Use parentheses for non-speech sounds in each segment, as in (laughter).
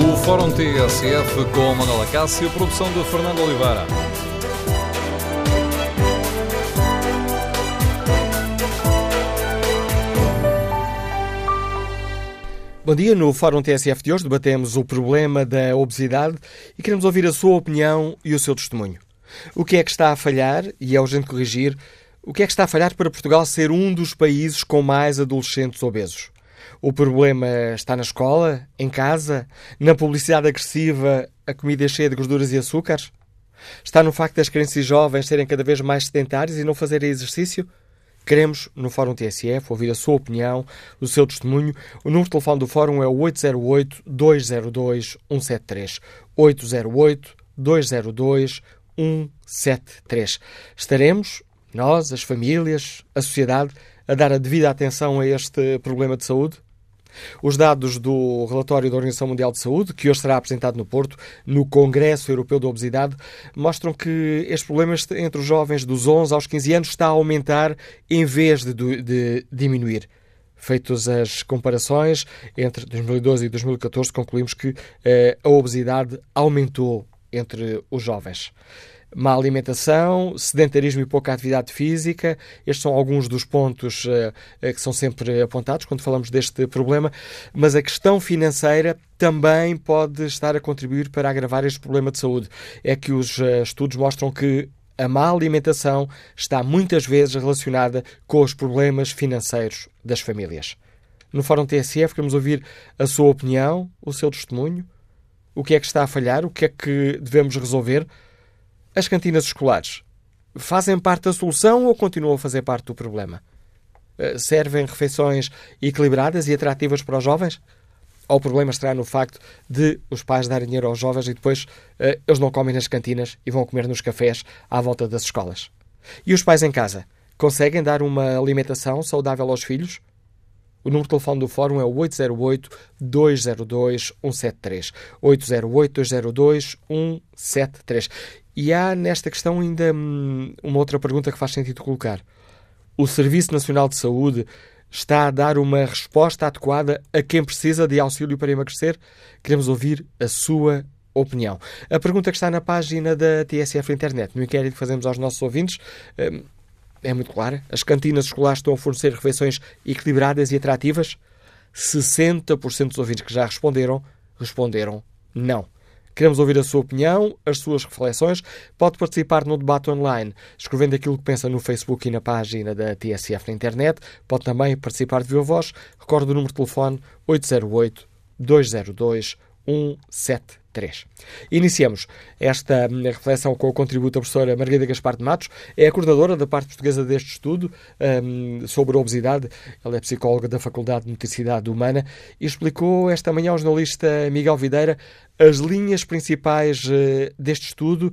O Fórum TSF com Manuela Cássio, produção de Fernando Oliveira. Bom dia, no Fórum TSF de hoje debatemos o problema da obesidade e queremos ouvir a sua opinião e o seu testemunho. O que é que está a falhar, e é urgente corrigir, o que é que está a falhar para Portugal ser um dos países com mais adolescentes obesos? O problema está na escola, em casa, na publicidade agressiva, a comida é cheia de gorduras e açúcares? Está no facto das crianças e jovens serem cada vez mais sedentários e não fazerem exercício? Queremos, no Fórum TSF, ouvir a sua opinião, o seu testemunho. O número de telefone do Fórum é o 808-202-173. 808-202-173. Estaremos, nós, as famílias, a sociedade, a dar a devida atenção a este problema de saúde? Os dados do relatório da Organização Mundial de Saúde, que hoje será apresentado no Porto, no Congresso Europeu da Obesidade, mostram que este problema entre os jovens dos 11 aos 15 anos está a aumentar em vez de, de diminuir. Feitas as comparações entre 2012 e 2014, concluímos que eh, a obesidade aumentou entre os jovens má alimentação, sedentarismo e pouca atividade física. Estes são alguns dos pontos uh, que são sempre apontados quando falamos deste problema, mas a questão financeira também pode estar a contribuir para agravar este problema de saúde. É que os uh, estudos mostram que a má alimentação está muitas vezes relacionada com os problemas financeiros das famílias. No Fórum TSF queremos ouvir a sua opinião, o seu testemunho. O que é que está a falhar? O que é que devemos resolver? As cantinas escolares fazem parte da solução ou continuam a fazer parte do problema? Eh, servem refeições equilibradas e atrativas para os jovens? Ou o problema estará no facto de os pais darem dinheiro aos jovens e depois uh, eles não comem nas cantinas e vão comer nos cafés à volta das escolas? E os pais em casa? Conseguem dar uma alimentação saudável aos filhos? O número de telefone do Fórum é o 808-202-173. 808-202-173. E há nesta questão ainda hum, uma outra pergunta que faz sentido colocar. O Serviço Nacional de Saúde está a dar uma resposta adequada a quem precisa de auxílio para emagrecer? Queremos ouvir a sua opinião. A pergunta que está na página da TSF Internet, no inquérito que fazemos aos nossos ouvintes, hum, é muito clara. As cantinas escolares estão a fornecer refeições equilibradas e atrativas? 60% dos ouvintes que já responderam, responderam não. Queremos ouvir a sua opinião, as suas reflexões. Pode participar no debate online, escrevendo aquilo que pensa no Facebook e na página da TSF na internet. Pode também participar de viva voz. Recorde o número de telefone 808 202 173. Iniciamos esta hum, reflexão com o contributo da professora Margarida Gaspar de Matos, é a coordenadora da parte portuguesa deste estudo um, sobre a obesidade. Ela é psicóloga da Faculdade de Motricidade Humana e explicou esta manhã ao jornalista Miguel Videira as linhas principais uh, deste estudo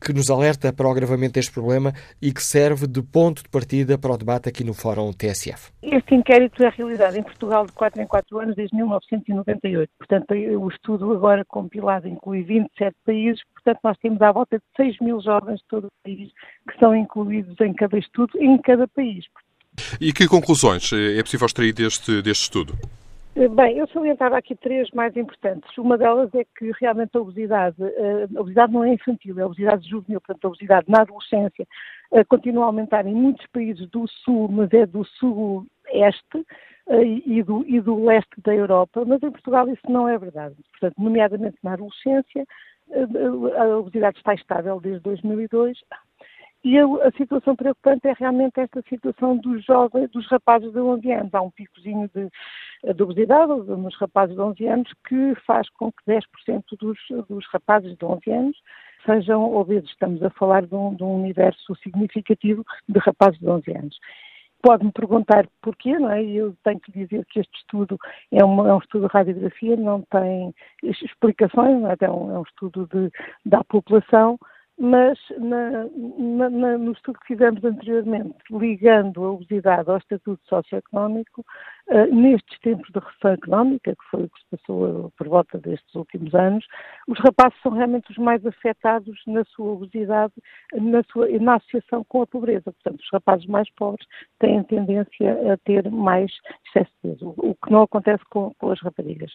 que nos alerta para o agravamento deste problema e que serve de ponto de partida para o debate aqui no Fórum TSF. Este inquérito é realizado em Portugal de 4 em 4 anos desde 1998. Portanto, o estudo agora compilado inclui 27 países. Portanto, nós temos à volta de 6 mil jovens de todo o país que são incluídos em cada estudo, em cada país. E que conclusões é possível extrair deste, deste estudo? Bem, eu salientava aqui três mais importantes. Uma delas é que realmente a obesidade, eh, a obesidade não é infantil, é a obesidade juvenil, portanto a obesidade na adolescência eh, continua a aumentar em muitos países do sul, mas é do sul-este eh, e do, e do leste da Europa, mas em Portugal isso não é verdade. Portanto, nomeadamente na adolescência, a obesidade está estável desde 2002 e a, a, situação preocupante é realmente esta situação dos jovens, dos rapazes de 11 anos. Há um picozinho de, de obesidade nos rapazes de 11 anos que faz com que 10% dos, dos rapazes de 11 anos sejam obesos. Estamos a falar de um, de um universo significativo de rapazes de 11 anos pode-me perguntar porquê, não é? Eu tenho que dizer que este estudo é, uma, é um estudo de radiografia, não tem explicações, não é? É, um, é um estudo de, da população mas na, na, na, no estudo que fizemos anteriormente, ligando a obesidade ao estatuto socioeconómico, uh, nestes tempos de recessão económica, que foi o que se passou por volta destes últimos anos, os rapazes são realmente os mais afetados na sua obesidade, na, sua, na associação com a pobreza. Portanto, os rapazes mais pobres têm tendência a ter mais excesso de peso, o, o que não acontece com, com as raparigas.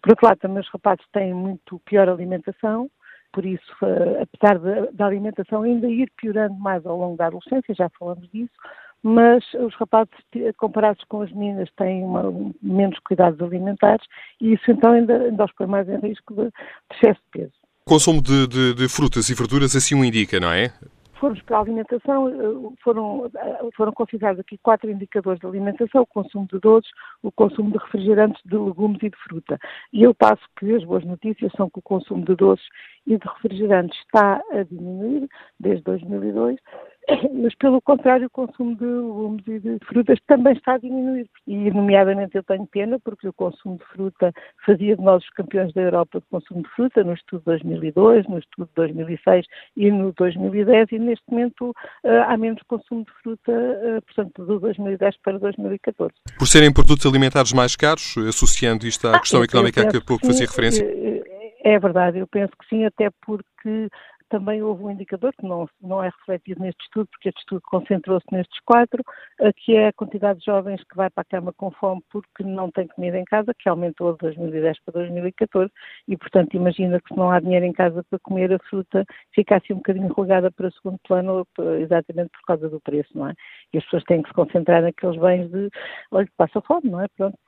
Por outro lado, também os rapazes têm muito pior alimentação, por isso, uh, apesar da alimentação ainda ir piorando mais ao longo da adolescência, já falamos disso, mas os rapazes, comparados com as meninas, têm uma, menos cuidados alimentares e isso então ainda, ainda os põe mais em risco de, de excesso de peso. Consumo de, de, de frutas e verduras assim o indica, não é? Formos para a alimentação, eh, foram, eh, foram considerados aqui quatro indicadores de alimentação, o consumo de doces, o consumo de refrigerantes, de legumes e de fruta. E eu passo que as boas notícias são que o consumo de doces e de refrigerantes está a diminuir desde 2002 (coughs) mas pelo contrário o consumo de legumes e de frutas também está a diminuir. E nomeadamente eu tenho pena porque o consumo de fruta fazia de nós os campeões da Europa de consumo de fruta no estudo de 2002, no estudo de 2006 e no 2010 e neste momento uh, há menos consumo de fruta, uh, portanto, do 2010 para 2014. Por serem produtos alimentares mais caros, associando isto à ah, questão económica a que há pouco fazia referência? Eh, é verdade, eu penso que sim, até porque também houve um indicador que não, não é refletido neste estudo, porque este estudo concentrou-se nestes quatro, eh, que é a quantidade de jovens que vai para a cama com fome porque não tem comida em casa, que aumentou de 2010 para 2014, e portanto imagina que se não há dinheiro em casa para comer a fruta, fica assim um bocadinho relegada para o segundo plano, exatamente por causa do preço, não é? E as pessoas têm que se concentrar naqueles bens de, olha, passa fome, não é? Pronto.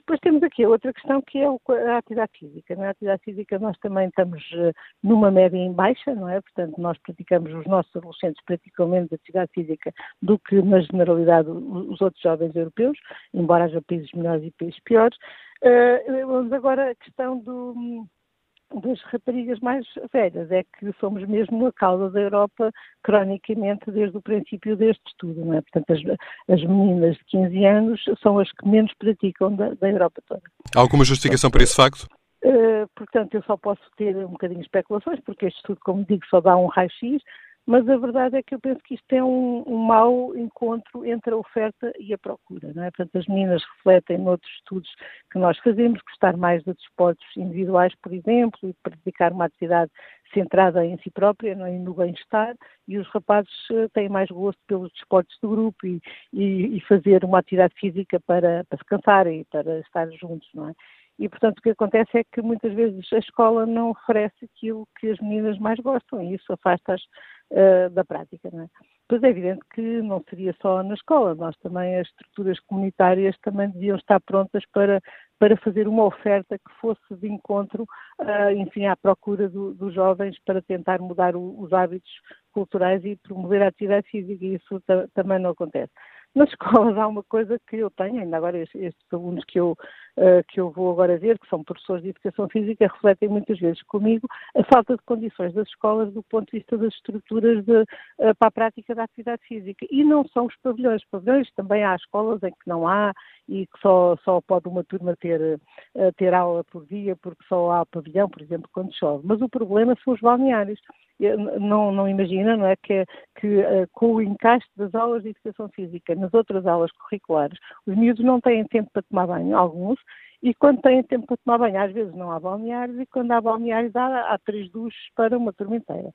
Depois temos aqui outra questão que é a atividade física. Na é? atividade física nós também estamos eh, numa média em baixa, não é? Portanto, nós praticamos, os nossos adolescentes praticam menos atividade física do que na generalidade os outros jovens europeus, embora haja países melhores e países piores. Uh, vamos agora à questão do das raparigas mais velhas, é que somos mesmo a causa da Europa cronicamente desde o princípio deste estudo, não é? Portanto, as, as meninas de 15 anos são as que menos praticam da, da Europa toda. Há alguma justificação para esse facto? Uh, portanto, eu só posso ter um bocadinho de especulações, porque este estudo, como digo, só dá um raio-x, mas a verdade é que eu penso que isto é um, um mau encontro entre a oferta e a procura. Não é? Portanto, as meninas refletem noutros estudos que nós fazemos, gostar mais de desportos individuais, por exemplo, e praticar uma atividade centrada em si própria não é? no bem-estar, e os rapazes eh, têm mais gosto pelos desportos do grupo e, e, e fazer uma atividade física para, para se cansarem e para estar juntos, não é? E, portanto, o que acontece é que muitas vezes a escola não oferece aquilo que as meninas mais gostam e isso afasta-as uh, da prática. Não é? Pois é evidente que não seria só na escola, nós também, as estruturas comunitárias também deviam estar prontas para, para fazer uma oferta que fosse de encontro, uh, enfim, à procura do, dos jovens para tentar mudar o, os hábitos culturais e promover a atividade física, e isso também não acontece. Nas (laughs) escolas há uma coisa que eu tenho, ainda agora estes, alunos que eu, que eu vou agora ver, que são professores de educação física, refletem muitas vezes comigo a falta de condições das escolas do ponto de vista das estruturas de, uh, para a prática da atividade física. E não são os pavilhões. Pavilhões também há escolas em que não há e que só, só pode uma turma ter, uh, ter aula por dia porque só há pavilhão, por exemplo, quando chove. Mas o problema são os balneários não, não imagina, não é, que, que com o encaixe das aulas de educação física nas outras aulas curriculares, os miúdos não têm tempo para tomar banho, alguns, e quando têm tempo para tomar banho, às vezes não há balneários, e quando há balneários há, há três duches para uma turma inteira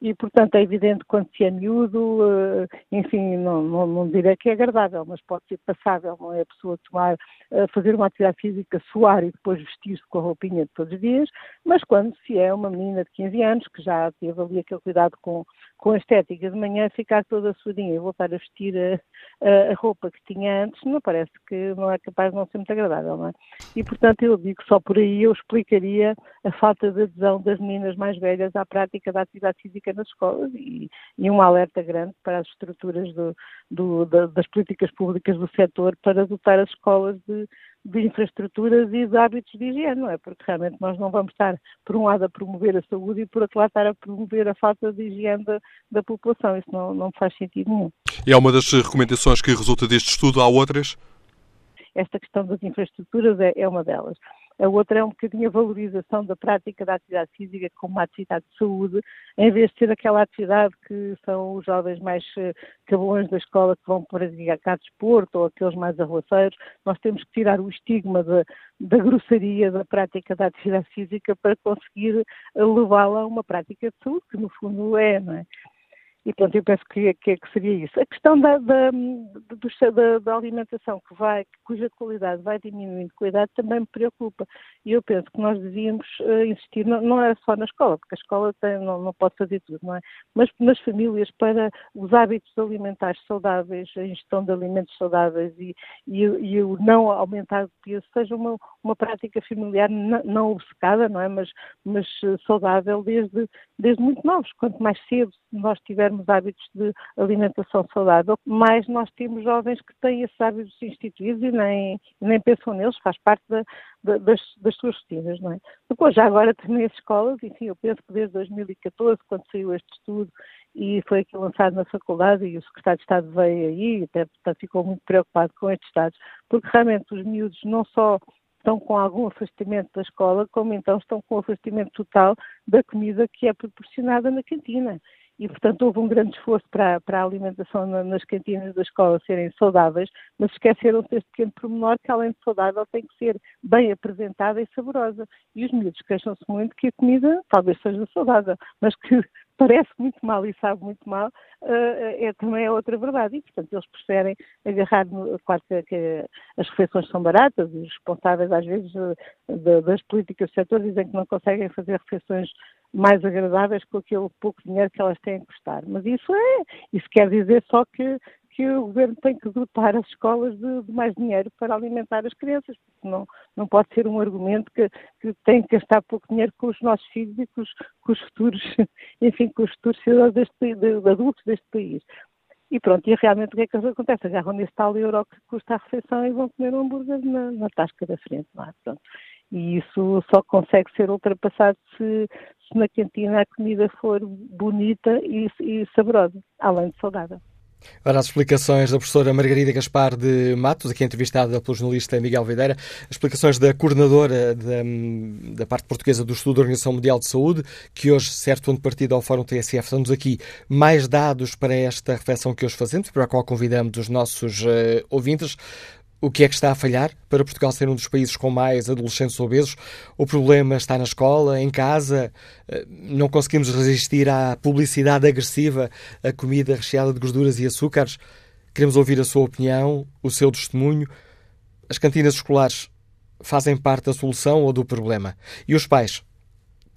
e, portanto, é evidente quando se é miúdo, eh, enfim, não, não, não direi que é agradável, mas pode ser passável, não é a pessoa tomar, eh, fazer uma atividade física, suar e depois vestir-se com a roupinha de todos os dias, mas quando se é uma menina de 15 anos, que já teve ali aquele cuidado com, com a estética de manhã, ficar toda suadinha e voltar a vestir a, a, roupa que tinha antes, não parece que não é capaz de não ser muito agradável, não é? E, portanto, eu digo só por aí eu explicaria a falta de adesão das meninas mais velhas à prática da atividade física nas escolas e, e um alerta grande para as estruturas do, do, da, das políticas públicas do setor para dotar as escolas de, de infraestruturas e de hábitos de higiene, não é? Porque realmente nós não vamos estar, por um lado, a promover a saúde e, por outro lado, estar a promover a falta de higiene da, da população. Isso não, não faz sentido nenhum. E é uma das recomendações que resulta deste estudo, há outras? Esta questão das infraestruturas é, é uma delas. A outra é um bocadinho a valorização da prática da atividade física como uma atividade de saúde, em vez de ser aquela atividade que são os jovens mais eh, cabões da escola que vão praticar desporto ou aqueles mais arruaceiros. Nós temos que tirar o estigma da, da da prática da atividade física para conseguir levá-la a uma prática de saúde, que no fundo é, não é? E, pronto, eu penso que, que, que seria isso. A questão da, da, da, da, alimentação que vai, cuja qualidade vai diminuindo com a idade também me preocupa. E eu penso que nós devíamos uh, insistir, não, não é só na escola, porque a escola tem, não, não pode fazer tudo, não é? Mas nas famílias para os hábitos alimentares saudáveis, a ingestão de alimentos saudáveis e, e, e o não aumentar o peso seja uma, uma prática familiar não, não obcecada, não é? Mas, mas eh, saudável desde, desde muito novos. Quanto mais cedo nós tivermos hábitos de alimentação saudável, mais nós temos jovens que têm esses hábitos instituídos e nem, nem pensam neles, faz parte da, da, das, das, suas rotinas, não é? Depois, já agora (laughs) também as escolas, enfim, eu penso que desde 2014, quando saiu este estudo e foi aqui lançado na faculdade e o secretário de Estado veio aí, até portanto, ficou muito preocupado com estes dados, porque realmente os miúdos não só estão com algum afastamento da escola, como então estão com o afastamento total da comida que é proporcionada na cantina e, portanto, houve um grande esforço para, para a alimentação nas cantinas da escola serem saudáveis, mas esqueceram-se deste pequeno pormenor que, além de saudável, tem que ser bem apresentada e saborosa. E os miúdos queixam-se muito que a comida talvez seja saudável, mas que (laughs) parece muito mal e sabe muito mal, uh, é, também é outra verdade. E, portanto, eles preferem agarrar, no, claro que, que, as refeições são baratas os responsáveis, às vezes, de, das políticas do setor dizem que não conseguem fazer refeições mais agradáveis com aquele pouco dinheiro que elas têm que custar. Mas isso é, isso quer dizer só que, que o governo tem que dotar as escolas de, de, mais dinheiro para alimentar as crianças, porque não, não pode ser um argumento que, que tem que gastar pouco dinheiro com os nossos filhos e com os, com os futuros, (laughs) enfim, com os futuros cidadãos deste, de, de adultos deste país. E pronto, e realmente o que é que acontece? Agarram nesse tal euro que custa a refeição e vão comer um hambúrguer na, na tasca da frente, não é? Pronto. E isso só consegue ser ultrapassado se, se na cantina a comida for bonita e, e saborosa, além de saudável. Ora, as explicações da professora Margarida Gaspar de Matos, aqui entrevistada pelo jornalista Miguel Videira, as explicações da coordenadora da, da, parte portuguesa do Estudo da Organização Mundial de Saúde, que hoje, certo ponto de partida ao Fórum TSF, estamos aqui mais dados para esta reflexão que hoje fazemos, para a qual convidamos os nossos uh, ouvintes. O que é que está a falhar para Portugal ser um dos países com mais adolescentes obesos? O problema está na escola, em casa? Eh, não conseguimos resistir à publicidade agressiva, à comida recheada de gorduras e açúcares? Queremos ouvir a sua opinião, o seu testemunho. As cantinas escolares fazem parte da solução ou do problema? E os pais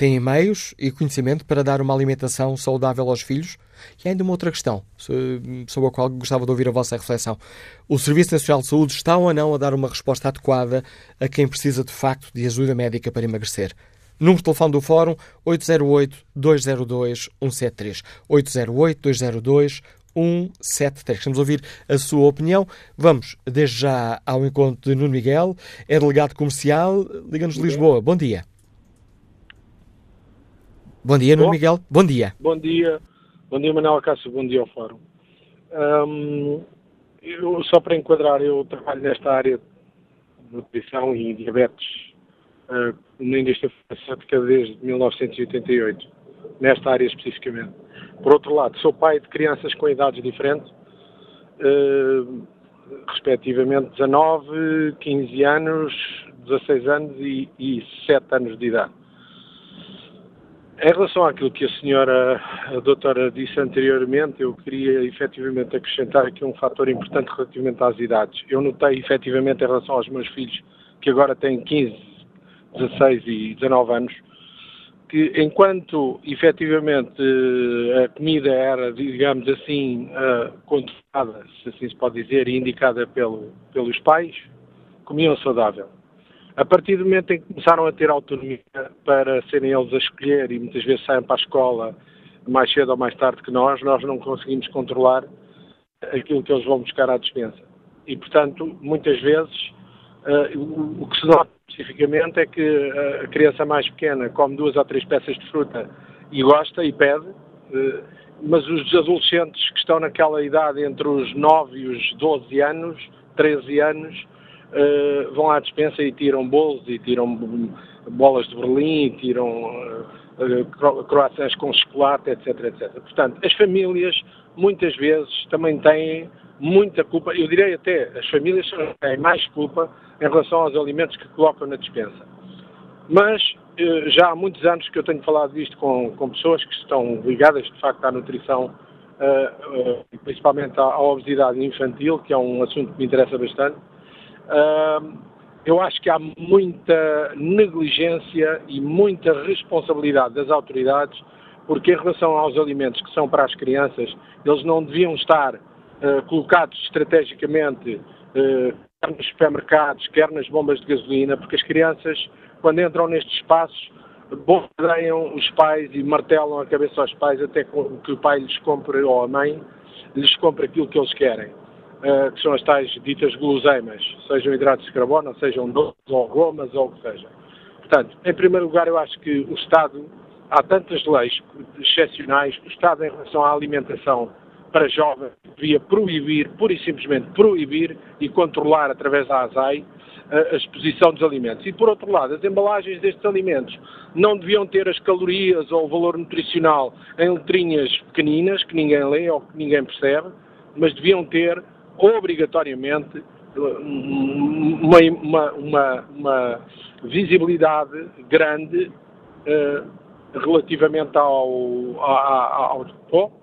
têm meios e conhecimento para dar uma alimentação saudável aos filhos? E ainda uma outra questão, sobre a qual gostava de ouvir a vossa reflexão. O Serviço Nacional de Saúde está ou não a dar uma resposta adequada a quem precisa de facto de ajuda médica para emagrecer? Número de telefone do Fórum 808-202-173. 808-202-173. 173. Queremos ouvir a sua opinião. Vamos, desde já, ao encontro de Nuno Miguel, é delegado comercial, Liga-nos de Lisboa. Bom dia. Bom dia, Nuno Miguel. Bom dia. Bom dia. Bom dia, Manuel Cássio. Bom dia ao Fórum. Um, eu, só para enquadrar, eu trabalho nesta área de nutrição e diabetes uh, na indústria farmacêutica desde 1988, nesta área especificamente. Por outro lado, sou pai de crianças com idades diferentes, uh, respectivamente 19, 15 anos, 16 anos e, e 7 anos de idade. Em relação àquilo que a senhora, a doutora, disse anteriormente, eu queria efetivamente acrescentar aqui um fator importante relativamente às idades. Eu notei efetivamente em relação aos meus filhos, que agora têm 15, 16 e 19 anos, que enquanto efetivamente a comida era, digamos assim, uh, controlada, se assim se pode dizer, e indicada pelo, pelos pais, comiam saudável a partir do momento em que começaram a ter autonomia para serem eles a escolher e muitas vezes saem para a escola mais cedo ou mais tarde que nós, nós não conseguimos controlar aquilo que eles vão buscar à dispensa. E, portanto, muitas vezes, uh, o, que se nota especificamente é que a criança mais pequena come duas ou três peças de fruta e gosta e pede, uh, mas os adolescentes que estão naquela idade entre os 9 e os 12 anos, 13 anos, uh, vão à dispensa e tiram bolos e tiram bolas de Berlim, e tiram uh, croissants com chocolate, etc, etc. Portanto, as famílias muitas vezes também têm muita culpa, eu direi até, as famílias têm mais culpa em relação aos alimentos que colocam na dispensa. Mas eh, já há muitos anos que eu tenho falado disto com, com pessoas que estão ligadas de facto à nutrição, uh, uh, principalmente à, à, obesidade infantil, que é um assunto que me interessa bastante. Uh, eu acho que há muita negligência e muita responsabilidade das autoridades, porque em relação aos alimentos que são para as crianças, eles não deviam estar colocados estrategicamente quer nos supermercados, quer nas bombas de gasolina, porque as crianças quando entram nestes espaços, bombardeiam os pais e martelam a cabeça aos pais até que o pai lhes compre, ou a mãe, lhes compre aquilo que eles querem, uh, que são as tais ditas guloseimas, sejam hidratos de carbono, sejam doces, ou gomas, ou o que seja. Portanto, em primeiro lugar, eu acho que o Estado, há tantas leis excepcionais, o Estado, em relação à alimentação para jovens, devia proibir, pura e simplesmente proibir e controlar através da ASAI a exposição dos alimentos. E, por outro lado, as embalagens destes alimentos não deviam ter as calorias ou o valor nutricional em letrinhas pequeninas, que ninguém lê ou que ninguém percebe, mas deviam ter, obrigatoriamente, uma, uma, uma, uma visibilidade grande uh, relativamente ao, ao, ao, ao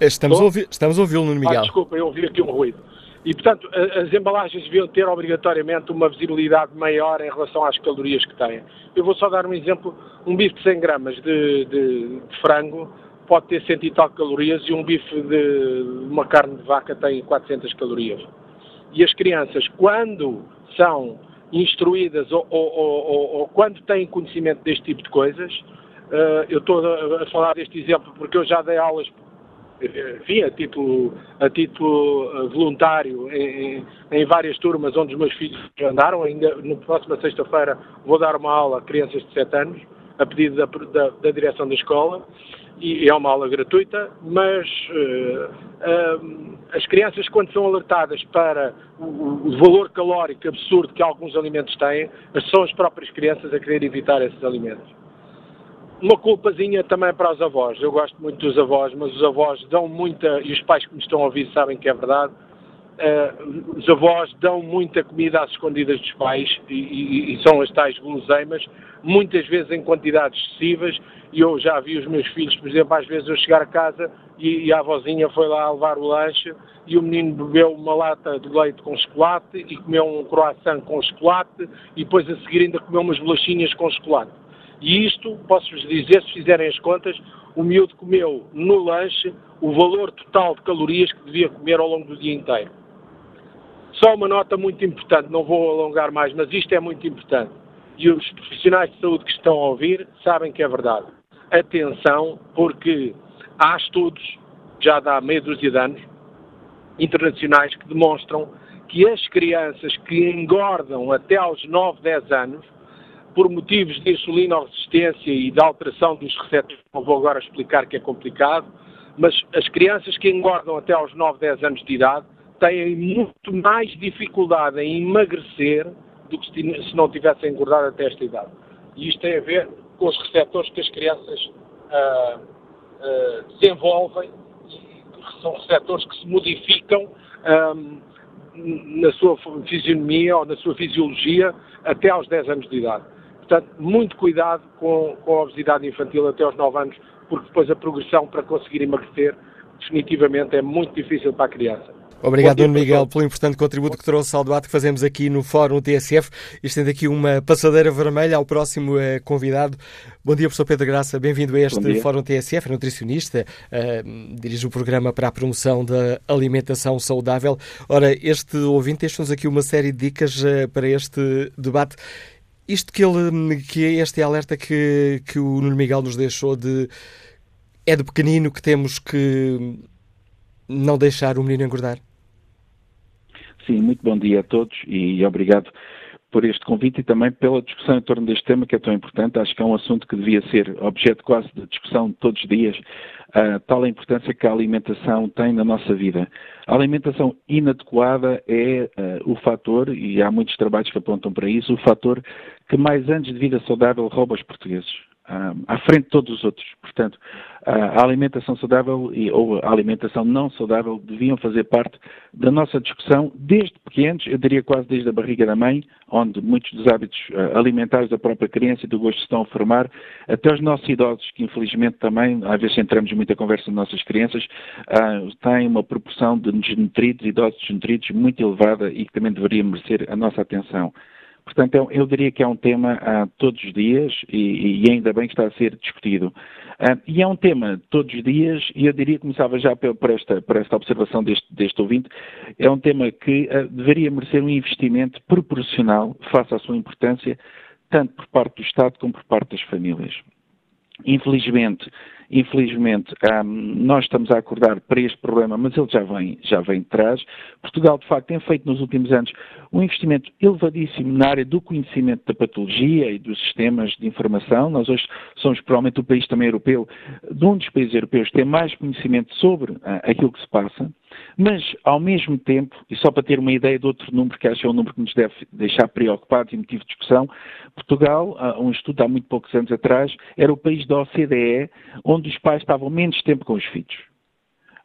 Estamos, a ouvir, estamos a ouvi-lo, Miguel. Ah, desculpa, eu ouvi aqui um ruído. E, portanto, as embalagens deviam ter obrigatoriamente uma visibilidade maior em relação às calorias que têm. Eu vou só dar um exemplo: um bife de 100 gramas de, de, de frango pode ter 100 e tal calorias e um bife de uma carne de vaca tem 400 calorias. E as crianças, quando são instruídas ou, ou, ou, ou quando têm conhecimento deste tipo de coisas, uh, eu estou a, a falar deste exemplo porque eu já dei aulas enfim, a título, a título eh, voluntário em, em, várias turmas onde os meus filhos andaram. Ainda na próxima sexta-feira vou dar uma aula a crianças de 7 anos, a pedido da, da, da direção da escola, e é uma aula gratuita, mas uh, uh, as crianças, quando são alertadas para o, o, valor calórico absurdo que alguns alimentos têm, são as próprias crianças a querer evitar esses alimentos uma culpazinha também para os avós. Eu gosto muito dos avós, mas os avós dão muita, e os pais que me estão a ouvir sabem que é verdade, uh, os avós dão muita comida às escondidas dos pais e, e, e, são as tais guloseimas, muitas vezes em quantidades excessivas, e eu já vi os meus filhos, por exemplo, às vezes eu chegar a casa e, e a avózinha foi lá levar o lanche e o menino bebeu uma lata de leite com chocolate e comeu um croissant com chocolate e depois a seguir ainda comeu umas bolachinhas com chocolate e isto, posso-vos dizer, se fizerem as contas, o miúdo comeu no lanche o valor total de calorias que devia comer ao longo do dia inteiro. Só uma nota muito importante, não vou alongar mais, mas isto é muito importante. E os profissionais de saúde que estão a ouvir sabem que é verdade. Atenção, porque há estudos, já há meia dúzia de anos, internacionais, que demonstram que as crianças que engordam até aos 9, 10 anos por motivos de insulinoresistência e de alteração dos receptores, não vou agora explicar que é complicado, mas as crianças que engordam até aos 9, 10 anos de idade têm muito mais dificuldade em emagrecer do que se não tivessem engordado até esta idade. E isto tem a ver com os receptores que as crianças ah, ah, desenvolvem, são receptores que se modificam ah, na sua fisionomia ou na sua fisiologia até aos 10 anos de idade. Portanto, muito cuidado com, com a obesidade infantil até aos 9 anos, porque depois a progressão para conseguir emagrecer definitivamente é muito difícil para a criança. Obrigado, Nuno Miguel, pelo importante contributo que trouxe ao debate que fazemos aqui no Fórum TSF. Estendo aqui uma passadeira vermelha ao próximo eh, convidado. Bom dia, professor Pedro Graça. Bem-vindo a este Fórum TSF, é nutricionista, uh, dirige o programa para a promoção da alimentação saudável. Ora, este ouvinte deixa-nos aqui uma série de dicas uh, para este debate. Isto que ele, que este alerta que, que o Nuno Miguel nos deixou de é de pequenino que temos que não deixar o menino engordar? Sim, muito bom dia a todos e obrigado por este convite e também pela discussão em torno deste tema que é tão importante. Acho que é um assunto que devia ser objeto quase de discussão todos os dias, uh, tal a importância que a alimentação tem na nossa vida. A alimentação inadequada é uh, o fator, e há muitos trabalhos que apontam para isso, o fator que mais anos de vida saudável rouba aos portugueses à frente de todos os outros. Portanto, a alimentação saudável e, ou a alimentação não saudável deviam fazer parte da nossa discussão desde pequenos, eu diria quase desde a barriga da mãe, onde muitos dos hábitos uh, alimentares da própria criança e do gosto estão a formar, até os nossos idosos, que infelizmente também, às vezes entramos muita conversa nas nossas crianças, uh, têm uma proporção de desnutridos, idosos desnutridos muito elevada e que também deveria merecer a nossa atenção. Portanto, eu, eu diria que é um tema uh, todos os dias e, e, ainda bem que está a ser discutido. Uh, e é um tema todos os dias, e eu diria que começava já por esta, por esta observação deste, deste ouvinte, é um tema que uh, deveria merecer um investimento proporcional face à sua importância, tanto por parte do Estado como por parte das famílias. Infelizmente, Infelizmente, um, nós estamos a acordar para este problema, mas ele já vem, já vem de trás. Portugal, de facto, tem feito nos últimos anos um investimento elevadíssimo na área do conhecimento da patologia e dos sistemas de informação. Nós hoje somos provavelmente o país também europeu, de um dos países europeus que tem mais conhecimento sobre uh, aquilo que se passa. Mas, ao mesmo tempo, e só para ter uma ideia de outro número que acho que é um número que nos deve deixar preocupados e motivo de discussão, Portugal, um estudo há muito poucos anos atrás, era o país da OCDE onde os pais estavam menos tempo com os filhos.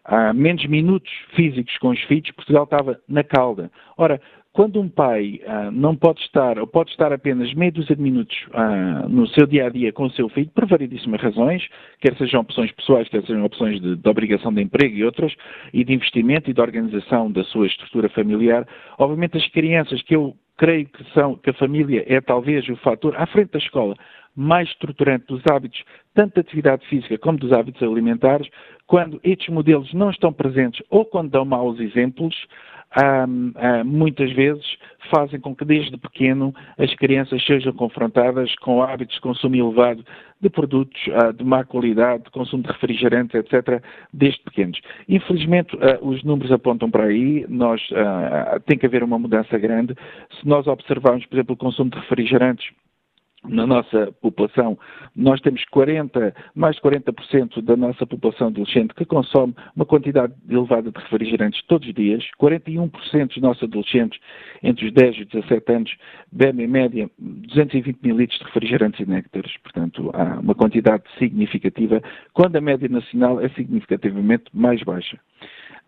Há menos minutos físicos com os filhos, Portugal estava na cauda. Ora, quando um pai ah, não pode estar, ou pode estar apenas meia dúzia de minutos ah, no seu dia a dia com o seu filho, por variedíssimas razões, quer sejam opções pessoais, quer sejam opções de, de, obrigação de emprego e outras, e de investimento e de organização da sua estrutura familiar, obviamente as crianças que eu creio que são, que a família é talvez o fator à frente da escola mais estruturante dos hábitos, tanto da atividade física como dos hábitos alimentares, quando estes modelos não estão presentes ou quando dão maus exemplos, muitas vezes fazem com que desde pequeno as crianças sejam confrontadas com hábitos de consumo elevado de produtos uh, de má qualidade, de consumo de refrigerantes, etc., desde pequenos. Infelizmente, uh, os números apontam para aí, nós, tem que haver uma mudança grande. Se nós observarmos, por exemplo, o consumo de refrigerantes na nossa população, nós temos 40, mais de 40% da nossa população adolescente que consome uma quantidade elevada de refrigerantes todos os dias. 41% dos nossos adolescentes entre os 10 e os 17 anos bebem em média 220 mil litros de refrigerantes e néctares. Portanto, há uma quantidade significativa, quando a média nacional é significativamente mais baixa.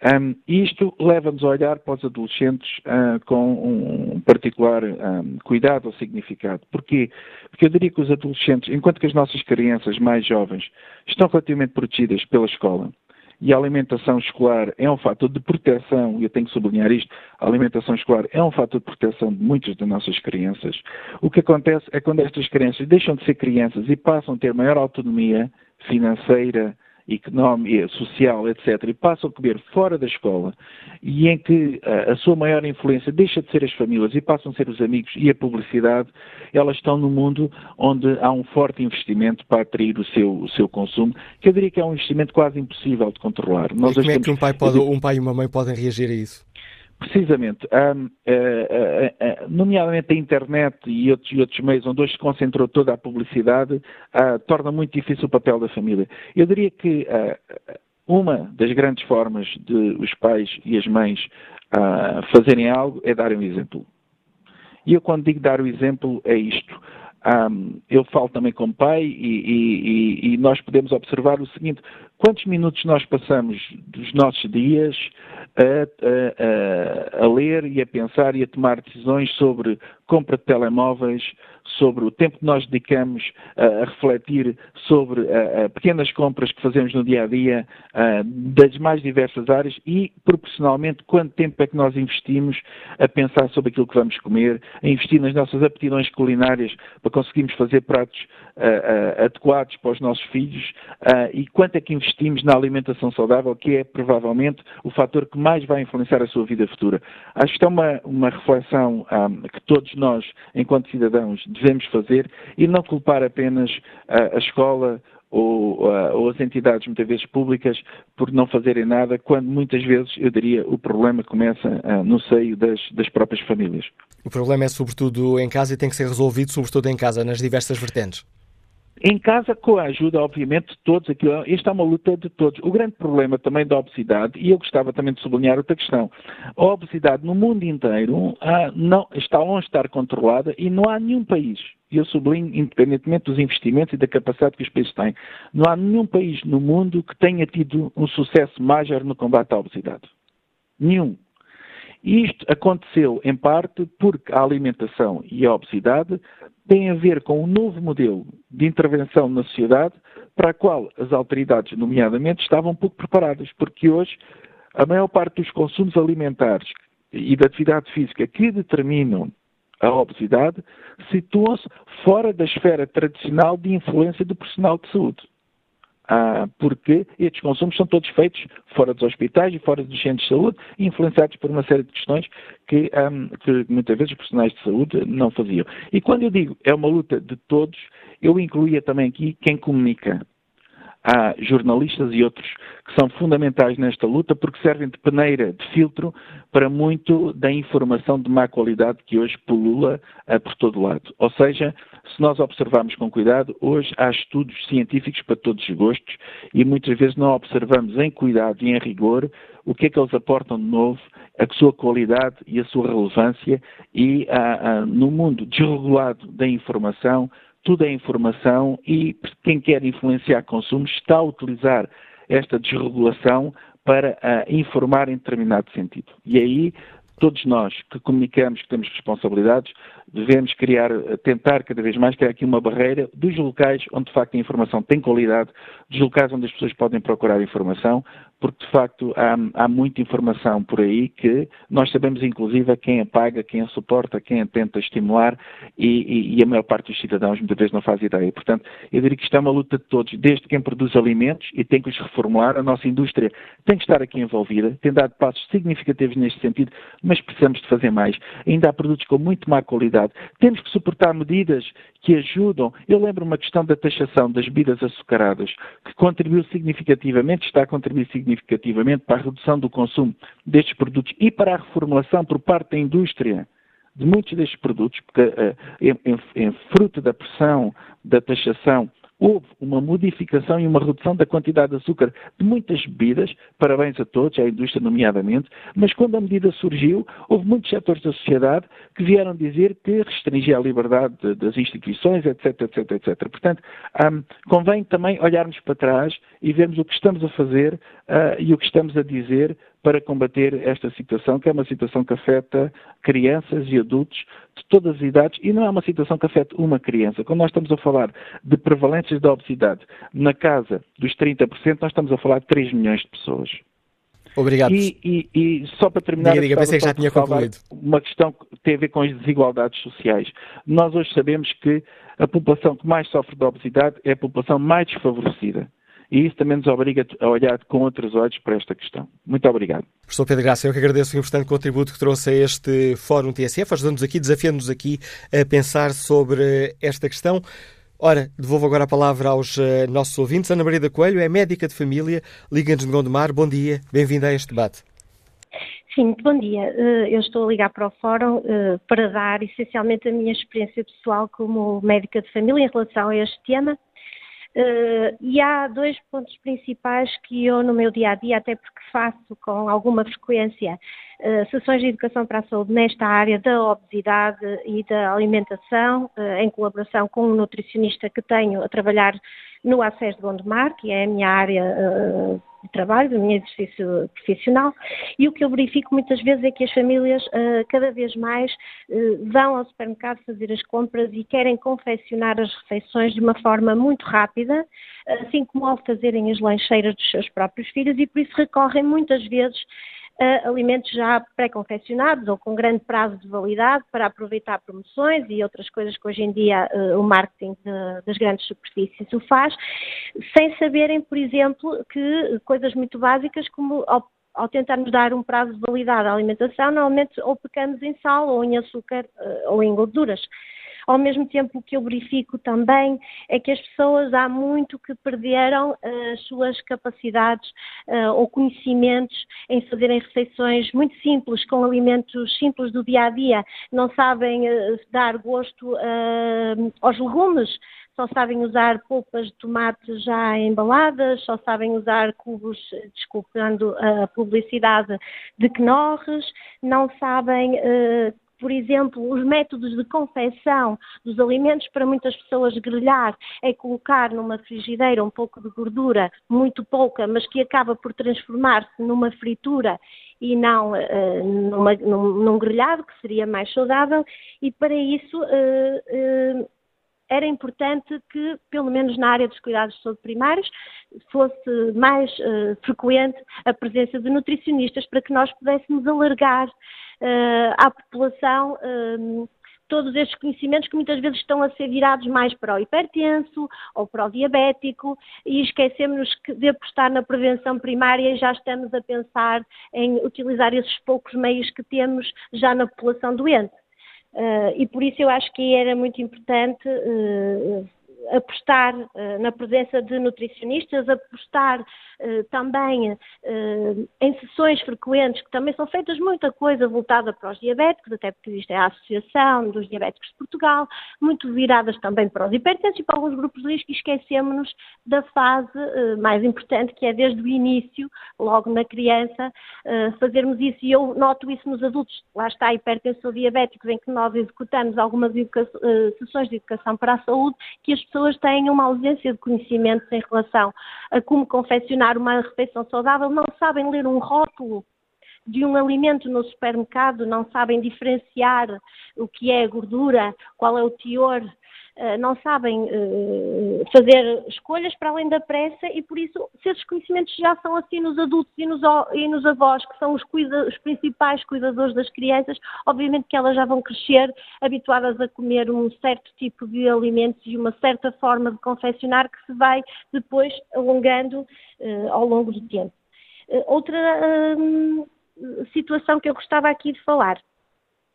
Um, isto leva-nos a olhar para os adolescentes uh, com um particular um, cuidado ou significado. Porquê? Porque eu diria que os adolescentes, enquanto que as nossas crianças mais jovens estão relativamente protegidas pela escola, e a alimentação escolar é um fator de proteção, e eu tenho que sublinhar isto, a alimentação escolar é um fator de proteção de muitas das nossas crianças. O que acontece é quando estas crianças deixam de ser crianças e passam a ter maior autonomia financeira, económica, social, etc., e passam a comer fora da escola, e em que a, a sua maior influência deixa de ser as famílias e passam a ser os amigos e a publicidade, elas estão no mundo onde há um forte investimento para atrair o seu, o seu consumo, que eu diria que é um investimento quase impossível de controlar. Nós e como é que um pai, pode, um pai e uma mãe podem reagir a isso? Precisamente. Um, uh, uh, uh, nomeadamente a internet e outros, e outros, meios onde hoje se concentrou toda a publicidade, torna muito difícil o papel da família. Eu diria que uma das grandes formas de os pais e as mães fazerem algo é darem um exemplo. E eu quando digo dar o exemplo é isto. Um, eu falo também como pai e, e, e, nós podemos observar o seguinte: quantos minutos nós passamos dos nossos dias a, a, a, ler e a pensar e a tomar decisões sobre compra de telemóveis, sobre o tempo que nós dedicamos a, a refletir sobre a, pequenas compras que fazemos no dia a dia das mais diversas áreas e, proporcionalmente, quanto tempo é que nós investimos a pensar sobre aquilo que vamos comer, a investir nas nossas aptidões culinárias para conseguirmos fazer pratos adequados para os nossos filhos e quanto é que investimos na alimentação saudável, que é provavelmente o fator que mais vai influenciar a sua vida futura. Acho que é uma, uma reflexão um, que todos nós, enquanto cidadãos, devemos fazer e não culpar apenas a, escola ou, uh, ou, as entidades, muitas vezes públicas, por não fazerem nada, quando muitas vezes, eu diria, o problema começa uh, no seio das, das próprias famílias. O problema é sobretudo em casa e tem que ser resolvido sobretudo em casa, nas diversas vertentes. Em casa, com a ajuda, obviamente, de todos. Aquilo, isto é uma luta de todos. O grande problema também da obesidade, e eu gostava também de sublinhar outra questão, a obesidade no mundo inteiro ah, não, está longe de estar controlada e não há nenhum país, e eu sublinho, independentemente dos investimentos e da capacidade que os países têm, não há nenhum país no mundo que tenha tido um sucesso maior no combate à obesidade. Nenhum. E isto aconteceu, em parte, porque a alimentação e a obesidade têm a ver com um novo modelo de intervenção na sociedade para a qual as autoridades, nomeadamente, estavam pouco preparadas, porque hoje a maior parte dos consumos alimentares e da atividade física que determinam a obesidade situam-se fora da esfera tradicional de influência do personal de saúde. Ah, porque estes consumos são todos feitos fora dos hospitais e fora dos centros de saúde, influenciados por uma série de questões que, um, que muitas vezes os profissionais de saúde não faziam. E quando eu digo é uma luta de todos, eu incluía também aqui quem comunica. Há jornalistas e outros que são fundamentais nesta luta porque servem de peneira, de filtro para muito da informação de má qualidade que hoje pulula por todo lado. Ou seja, se nós observarmos com cuidado, hoje há estudos científicos para todos os gostos e muitas vezes não observamos em cuidado e em rigor o que é que eles aportam de novo, a sua qualidade e a sua relevância e uh, uh, no mundo desregulado da informação, tudo é informação e quem quer influenciar consumos está a utilizar esta desregulação para uh, informar em determinado sentido. E aí todos nós que comunicamos, que temos responsabilidades, devemos criar, tentar cada vez mais criar aqui uma barreira dos locais onde de facto a informação tem qualidade, dos locais onde as pessoas podem procurar informação, porque de facto há, há muita informação por aí que nós sabemos inclusive quem a paga, quem a suporta, quem a tenta estimular e, e, e, a maior parte dos cidadãos muitas vezes não faz ideia. Portanto, eu diria que isto é uma luta de todos, desde quem produz alimentos e tem que os reformular, a nossa indústria tem que estar aqui envolvida, tem dado passos significativos neste sentido, mas precisamos de fazer mais. Ainda há produtos com muito má qualidade. Temos que suportar medidas que ajudam. Eu lembro uma questão da taxação das bebidas açucaradas, que contribuiu significativamente, está a contribuir significativamente para a redução do consumo destes produtos e para a reformulação por parte da indústria de muitos destes produtos, porque uh, em, em, em fruto da pressão da taxação houve uma modificação e uma redução da quantidade de açúcar de muitas bebidas, parabéns a todos, à indústria nomeadamente, mas quando a medida surgiu, houve muitos setores da sociedade que vieram dizer que restringia a liberdade de, das instituições, etc, etc, etc. Portanto, um, convém também olharmos para trás e vermos o que estamos a fazer uh, e o que estamos a dizer para combater esta situação, que é uma situação que afeta crianças e adultos de todas as idades e não é uma situação que afeta uma criança. Quando nós estamos a falar de prevalências da obesidade na casa dos 30%, nós estamos a falar de 3 milhões de pessoas. Obrigado. E, e, e, só para terminar, diga, diga, pensei que já tinha concluído. uma questão que tem a ver com as desigualdades sociais. Nós hoje sabemos que a população que mais sofre da obesidade é a população mais desfavorecida. E isso também nos obriga a olhar com outros olhos para esta questão. Muito obrigado. Professor Pedro Graça, eu que agradeço o importante contributo que trouxe a este Fórum TSF, ajudando-nos aqui, desafiando-nos aqui a pensar sobre esta questão. Ora, devolvo agora a palavra aos uh, nossos ouvintes. Ana Maria da Coelho é médica de família, Liga-nos de Gondomar. Bom dia, bem-vinda a este debate. Sim, muito bom dia. Eh, eu estou a ligar para o Fórum eh, para dar essencialmente a minha experiência pessoal como médica de família em relação a este tema Uh, e há dois pontos principais que eu, no meu dia a dia, até porque faço com alguma frequência uh, sessões de educação para a saúde nesta área da obesidade e da alimentação, uh, em colaboração com um nutricionista que tenho a trabalhar no ACES de Gondomar, que é a minha área de trabalho, do meu exercício profissional, e o que eu verifico muitas vezes é que as famílias uh, cada vez mais uh, vão ao supermercado fazer as compras e querem confeccionar as refeições de uma forma muito rápida, assim como ao fazerem as lancheiras dos seus próprios filhos, e por isso recorrem muitas vezes uh, alimentos já pré-confeccionados ou com grande prazo de validade para aproveitar promoções e outras coisas que hoje em dia uh, o marketing de, das grandes superfícies o faz, sem saberem, por exemplo, que coisas muito básicas como ao, ao tentarmos dar um prazo de validade à alimentação, normalmente ou pecamos em sal ou em açúcar uh, ou em gorduras. Ao mesmo tempo, o que eu verifico também é que as pessoas há muito que perderam uh, as suas capacidades uh, ou conhecimentos em fazerem refeições muito simples, com alimentos simples do dia a dia. Não sabem uh, dar gosto aos legumes, só sabem usar polpas de tomate já embaladas, só sabem usar cubos, desculpando a publicidade, de Knorres, não sabem uh, por exemplo, os métodos de confecção dos alimentos para muitas pessoas grelhar é colocar numa frigideira um pouco de gordura, muito pouca, mas que acaba por transformar-se numa fritura e não uh, numa, num, num, grelhado, que seria mais saudável, e para isso uh, uh, era importante que, pelo menos na área dos cuidados de saúde primários, fosse mais uh, frequente a presença de nutricionistas para que nós pudéssemos alargar uh, à população uh, todos estes conhecimentos que muitas vezes estão a ser virados mais para o hipertenso ou para o diabético e esquecemos de apostar na prevenção primária e já estamos a pensar em utilizar esses poucos meios que temos já na população doente. Uh, e por isso eu acho que era muito importante uh, apostar uh, na presença de nutricionistas, apostar uh, também uh, em sessões frequentes, que também são feitas muita coisa voltada para os diabéticos, até porque existe a Associação dos Diabéticos de Portugal, muito viradas também para os hipertensos e para alguns grupos de risco, e esquecemos-nos da fase mais importante, que é desde o início, logo na criança, fazermos isso. E eu noto isso nos adultos, lá está, hipertensos ou diabéticos, em que nós executamos algumas sessões de educação para a saúde, que as pessoas têm uma ausência de conhecimentos em relação a como confeccionar uma refeição saudável, não sabem ler um rótulo de um alimento no supermercado, não sabem diferenciar o que é gordura, qual é o teor não sabem eh, fazer escolhas para além da pressa e por isso, se esses conhecimentos já são assim nos adultos e nos, e nos avós, que são os, cuida, os principais cuidadores das crianças, obviamente que elas já vão crescer habituadas a comer um certo tipo de alimentos e uma certa forma de confeccionar que se vai depois alongando ao longo do tempo. Outra uh, situação que eu gostava aqui de falar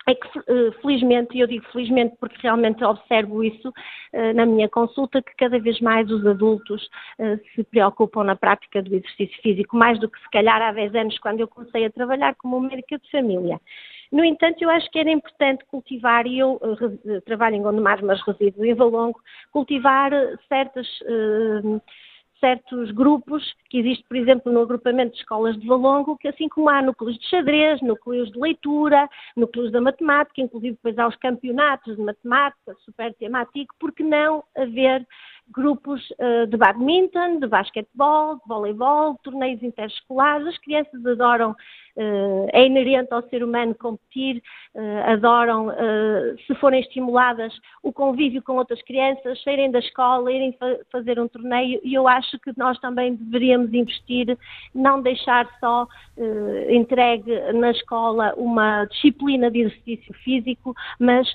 é que, eh, felizmente, eu digo felizmente porque realmente observo isso eh, na minha consulta, que cada vez mais os adultos eh, se preocupam na prática do exercício físico, mais do que se calhar há 10 anos, quando eu comecei a trabalhar como médica de família. No entanto, eu acho que era importante cultivar, e eu trabalho em Gondomar, mas resido em Valongo, cultivar certas. Uh, certos grupos, que existe, por exemplo, no agrupamento de escolas de Valongo, que assim como há núcleos de xadrez, núcleos de leitura, núcleos da matemática, inclusive depois há os campeonatos de matemática, super temático, porque não haver grupos uh, de badminton, de basquetebol, de voleibol, torneios interescolares. As crianças adoram, uh, é inerente ao ser humano competir, uh, adoram, se forem estimuladas, o convívio com outras crianças, saírem da escola, irem fa fazer um torneio. E eu acho que nós também deveríamos investir, não deixar só entregue na escola uma disciplina de exercício físico, mas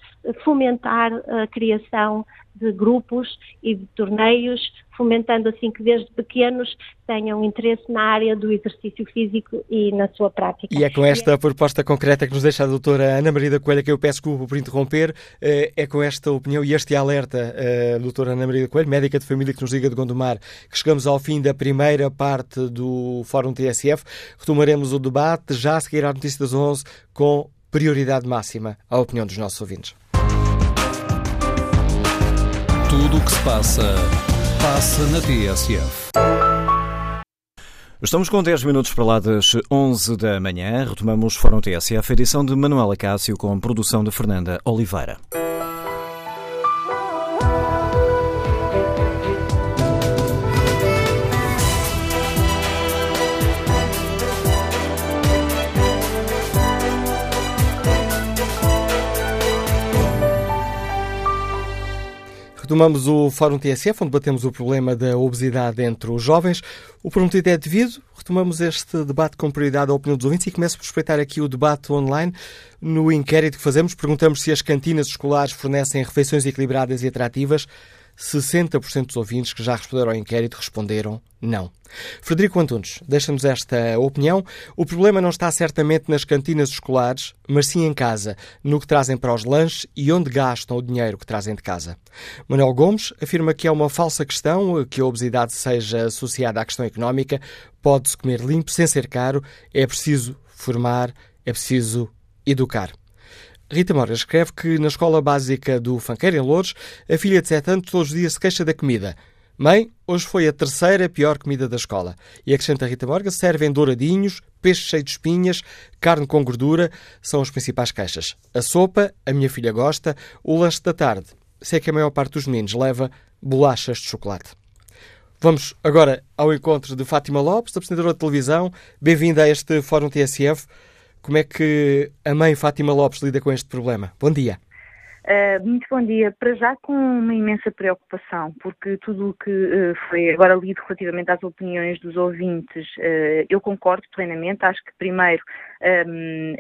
fomentar a criação de grupos e de torneios, fomentando assim que desde pequenos tenham interesse na área do exercício físico e na sua prática. E é com esta proposta concreta que nos deixa a doutora Ana Maria da Coelho, que eu peço desculpa por interromper, eh, é com esta opinião e este alerta, eh, doutora Ana Maria da Coelho, médica de família que nos liga de Gondomar, que chegamos ao fim da primeira parte do Fórum TSF. Retomaremos o debate já a seguir à notícia das 11 com prioridade máxima à opinião dos nossos ouvintes. Tudo o que se passa, passa na TSF. Estamos com 10 minutos para lá das 11 da manhã. Retomamos Fórum TSF, edição de Manuela Cássio, com produção de Fernanda Oliveira. Retomamos o Fórum TSF, onde batemos o problema da obesidade entre os jovens. O prometido é devido. Retomamos este debate com prioridade à opinião dos ouvintes e começo por respeitar aqui o debate online. No inquérito que fazemos, perguntamos se as cantinas escolares fornecem refeições equilibradas e atrativas. 60% dos ouvintes que já responderam ao inquérito responderam não. Frederico Antunes, deixa-nos esta opinião. O problema não está certamente nas cantinas escolares, mas sim em casa, no que trazem para os lanches e onde gastam o dinheiro que trazem de casa. Manuel Gomes afirma que é uma falsa questão que a obesidade seja associada à questão económica. Pode-se comer limpo sem ser caro, é preciso formar, é preciso educar. Rita Moura escreve que na escola básica do Fanqueiro, em Louros, a filha de 7 anos todos os dias se queixa da comida. Mãe, hoje foi a terceira pior comida da escola. E acrescenta Rita Morga, servem douradinhos, peixe cheio de espinhas, carne com gordura, são as principais queixas. A sopa, a minha filha gosta, o lanche da tarde. Sei que a maior parte dos meninos leva bolachas de chocolate. Vamos agora ao encontro de Fátima Lopes, apresentadora de televisão. Bem-vinda a este Fórum TSF. Como é que a mãe Fátima Lopes lida com este problema? Bom dia. Uh, muito bom dia. Para já com uma imensa preocupação, porque tudo o que uh, foi agora lido relativamente às opiniões dos ouvintes, uh, eu concordo plenamente. Acho que primeiro um,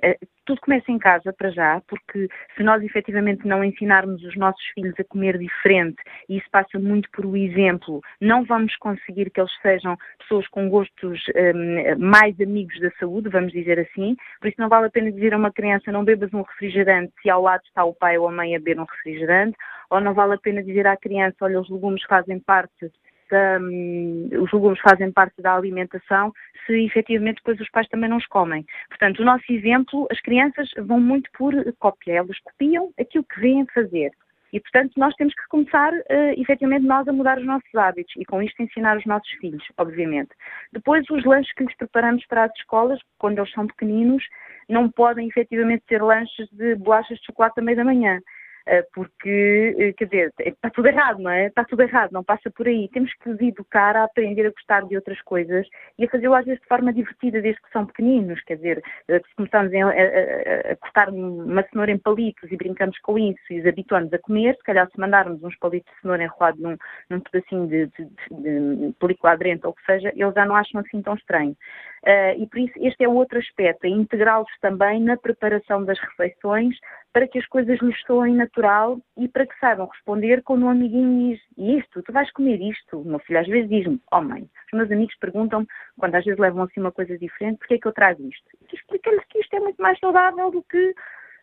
tudo começa em casa, para já, porque se nós efetivamente não ensinarmos os nossos filhos a comer diferente, e isso passa muito por o exemplo, não vamos conseguir que eles sejam pessoas com gostos um, mais amigos da saúde, vamos dizer assim. Por isso não vale a pena dizer a uma criança não bebas um refrigerante se ao lado está o pai ou a mãe a beber um refrigerante, ou não vale a pena dizer à criança, olha, os legumes fazem parte da, um, os legumes fazem parte da alimentação, se efetivamente depois os pais também não os comem. Portanto, o nosso exemplo, as crianças vão muito por cópia, elas copiam aquilo que vêm fazer. E, portanto, nós temos que começar, uh, efetivamente, nós a mudar os nossos hábitos e, com isto, ensinar os nossos filhos, obviamente. Depois, os lanches que lhes preparamos para as escolas, quando eles são pequeninos, não podem, efetivamente, ser lanches de bolachas de chocolate à meia da manhã. Eh, porque, eh, quer dizer, está tudo errado, não é? Está tudo errado, não passa por aí. Temos que educar a aprender a gostar de outras coisas e a fazê-lo às vezes de forma divertida, desde que são pequeninos, quer dizer, eh, se começamos a, a, a cortar uma cenoura em palitos e brincamos com isso e os habituamos a comer, se calhar se mandarmos uns palitos de cenoura enrolado num, num pedacinho de, de, de, de película aderente ou o que seja, eles já não acham assim tão estranho. Uh, e por isso este é outro aspecto, é integrá-los também na preparação das refeições para que as coisas lhes soem natural e para que saibam responder quando um amiguinho diz isto, tu vais comer isto. O meu filho às vezes diz-me, oh mãe, os meus amigos perguntam-me, quando às vezes levam assim uma coisa diferente, porquê é que eu trago isto? Explica-lhes que isto é muito mais saudável do que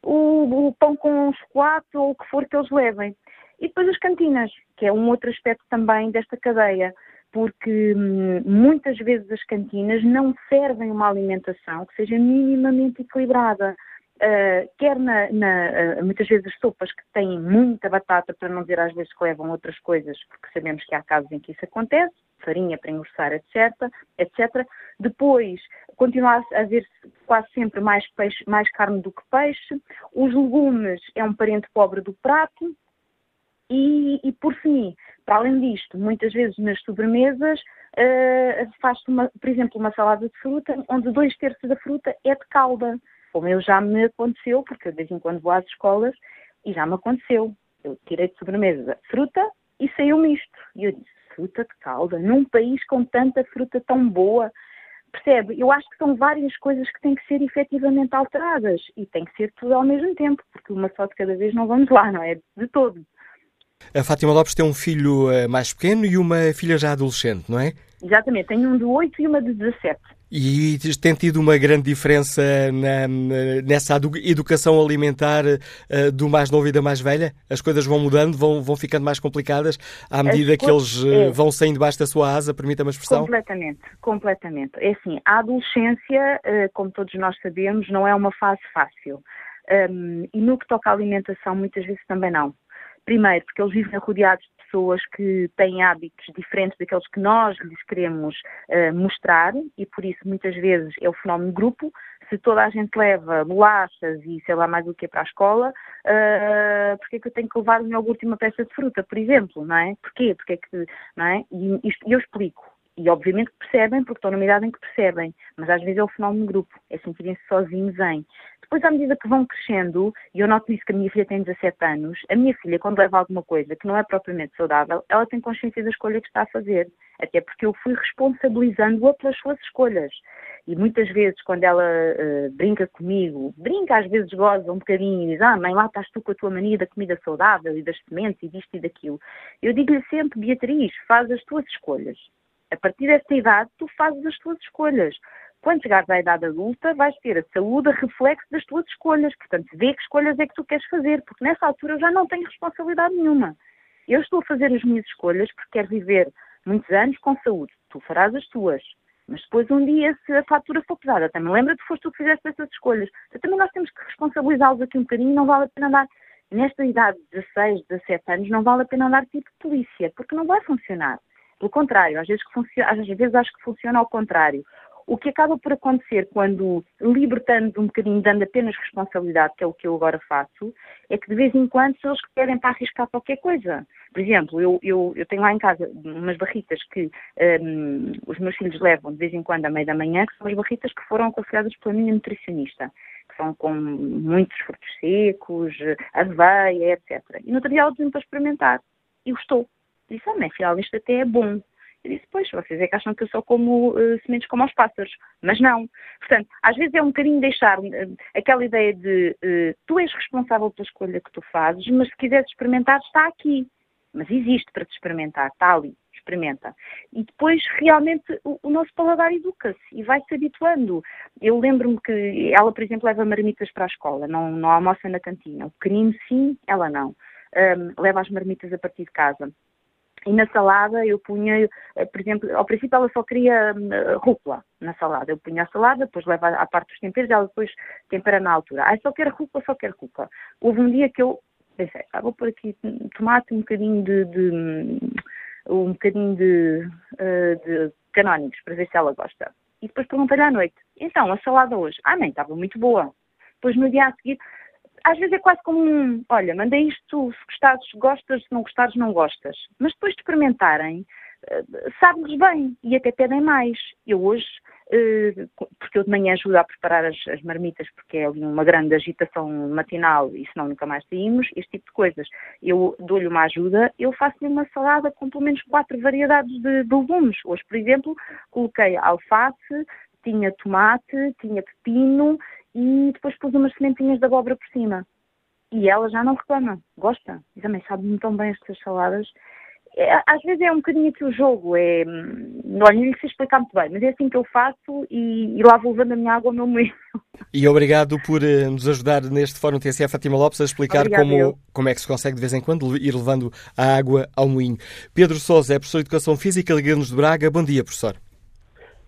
o, o pão com chocolate ou o que for que eles levem. E depois as cantinas, que é um outro aspecto também desta cadeia porque hum, muitas vezes as cantinas não servem uma alimentação que seja minimamente equilibrada. Uh, quer na, na uh, muitas vezes as sopas que têm muita batata, para não dizer às vezes que levam outras coisas, porque sabemos que há casos em que isso acontece, farinha para engrossar, etc, etc. Depois, continua a haver quase sempre mais, peixe, mais carne do que peixe. Os legumes é um parente pobre do prato. E, e por fim, para além disto, muitas vezes nas sobremesas uh, faz-se, por exemplo, uma salada de fruta, onde dois terços da fruta é de calda. Como eu já me aconteceu, porque eu de vez em quando vou às escolas e já me aconteceu. Eu tirei de sobremesa fruta e saiu-me isto. E eu disse, fruta de calda, num país com tanta fruta tão boa, percebe? Eu acho que são várias coisas que têm que ser efetivamente alteradas e tem que ser tudo ao mesmo tempo, porque uma só de cada vez não vamos lá, não é? De todo. A Fátima Lopes tem um filho eh, mais pequeno e uma filha já adolescente, não é? Exatamente, tenho um de 8 e uma de 17. E tem tido uma grande diferença na, nessa educação alimentar uh, do mais novo e da mais velha? As coisas vão mudando, vão, vão ficando mais complicadas à medida que eles uh, é. vão saindo debaixo da sua asa, permita-me a expressão? Completamente, completamente. É assim, a adolescência, uh, como todos nós sabemos, não é uma fase fácil. Um, e no que toca à alimentação, muitas vezes também não. Primeiro, porque eles vivem rodeados de pessoas que têm hábitos diferentes daqueles que nós lhes queremos uh, mostrar e por isso muitas vezes é o fenómeno grupo. Se toda a gente leva bolachas e sei lá mais o que para a escola, uh, porque é que eu tenho que levar uma última peça de fruta, por exemplo, não é? Porquê? Porque é que, não é? E isto, eu explico. E obviamente percebem, porque estão numa idade em que percebem, mas às vezes é o fenómeno grupo, é sentirem-se sozinhos em. depois, à medida que vão crescendo, e eu noto isso que a minha filha tem 17 anos, a minha filha, quando leva alguma coisa que não é propriamente saudável, ela tem consciência da escolha que está a fazer. Até porque eu fui responsabilizando-a pelas suas escolhas. E muitas vezes, quando ela uh, brinca comigo, brinca, às vezes goza um bocadinho e diz: Ah, mãe, lá estás tu com a tua mania da comida saudável e das sementes e disto e daquilo. Eu digo-lhe sempre: Beatriz, faz as tuas escolhas. A partir desta idade, tu fazes as tuas escolhas. Quando chegares à idade adulta, vais ter a saúde a reflexo das tuas escolhas. Portanto, vê que escolhas é que tu queres fazer, porque nessa altura eu já não tenho responsabilidade nenhuma. Eu estou a fazer as minhas escolhas porque quero viver muitos anos com saúde. Tu farás as tuas. Mas depois, um dia, se a fatura for pesada, também lembra-te que foste tu que fizeste essas escolhas. Então, também nós temos que responsabilizá-los aqui um bocadinho. Não vale a pena dar, nesta idade de 16, 17 anos, não vale a pena dar tipo polícia, porque não vai funcionar. Pelo contrário, às vezes, às vezes acho que funciona ao contrário. O que acaba por acontecer quando libertamos um bocadinho, dando apenas responsabilidade, que é o que eu agora faço, é que de vez em quando são eles que querem para arriscar qualquer coisa. Por exemplo, eu, eu, eu tenho lá em casa umas barritas que um, os meus filhos levam de vez em quando à meia da manhã, que são as barritas que foram aconselhadas pela minha nutricionista, que são com muitos frutos secos, aveia, etc. E no outro dia ela disse para experimentar. E gostou. Disse, minha filha, isto até é bom. Eu disse, pois, vocês é que acham que eu só como uh, sementes como aos pássaros. Mas não. Portanto, às vezes é um bocadinho deixar uh, aquela ideia de uh, tu és responsável pela escolha que tu fazes, mas se quiseres experimentar, está aqui. Mas existe para te experimentar, está ali, experimenta. E depois, realmente, o, o nosso paladar educa-se e vai-se habituando. Eu lembro-me que ela, por exemplo, leva marmitas para a escola, não, não almoça na cantina. O pequenino, sim, ela não. Um, leva as marmitas a partir de casa. E na salada eu punha, eh, por exemplo, ao princípio ela só queria uh, rúcula na salada. Eu punha a salada, depois leva à parte dos temperos, ela depois tempera na altura. Ah, só quero rúcula, só quero rúcula. Houve um dia que eu pensei, ah, vou pôr aqui tomate, um bocadinho de, de um bocadinho de, uh, de canónicos, para ver se ela gosta. E depois perguntei-lhe à noite, então, a salada hoje? Ah, nem, estava muito boa. Depois no dia a seguir, às vezes é quase como um, olha, mandei isto, se gostares, gostas, se não gostares, não gostas. Mas depois de experimentarem, eh, sabe-lhes bem e até pedem mais. Eu hoje, eh, porque eu de manhã ajudo a preparar as, as marmitas, porque é uma grande agitação matinal e senão nunca mais saímos, este tipo de coisas. Eu dou-lhe uma ajuda, eu faço-lhe uma salada com pelo menos quatro variedades de, de legumes. Hoje, por exemplo, coloquei alface, tinha tomate, tinha pepino e depois pus umas sementinhas de abóbora por cima. E ela já não reclama, gosta. E também sabe muito tão bem estas saladas. É, às vezes é um bocadinho aqui o jogo, é, hum, olha, não lhe sei explicar muito bem, mas é assim que eu faço e, e lá vou levando a minha água ao meu meio. (laughs) E obrigado por uh, nos ajudar neste Fórum TSF, Fátima Lopes, a explicar como, como é que se consegue de vez em quando ir levando a água ao moinho. Pedro Sousa é professor de Educação Física, Liga-nos de Braga. Bom dia, professor.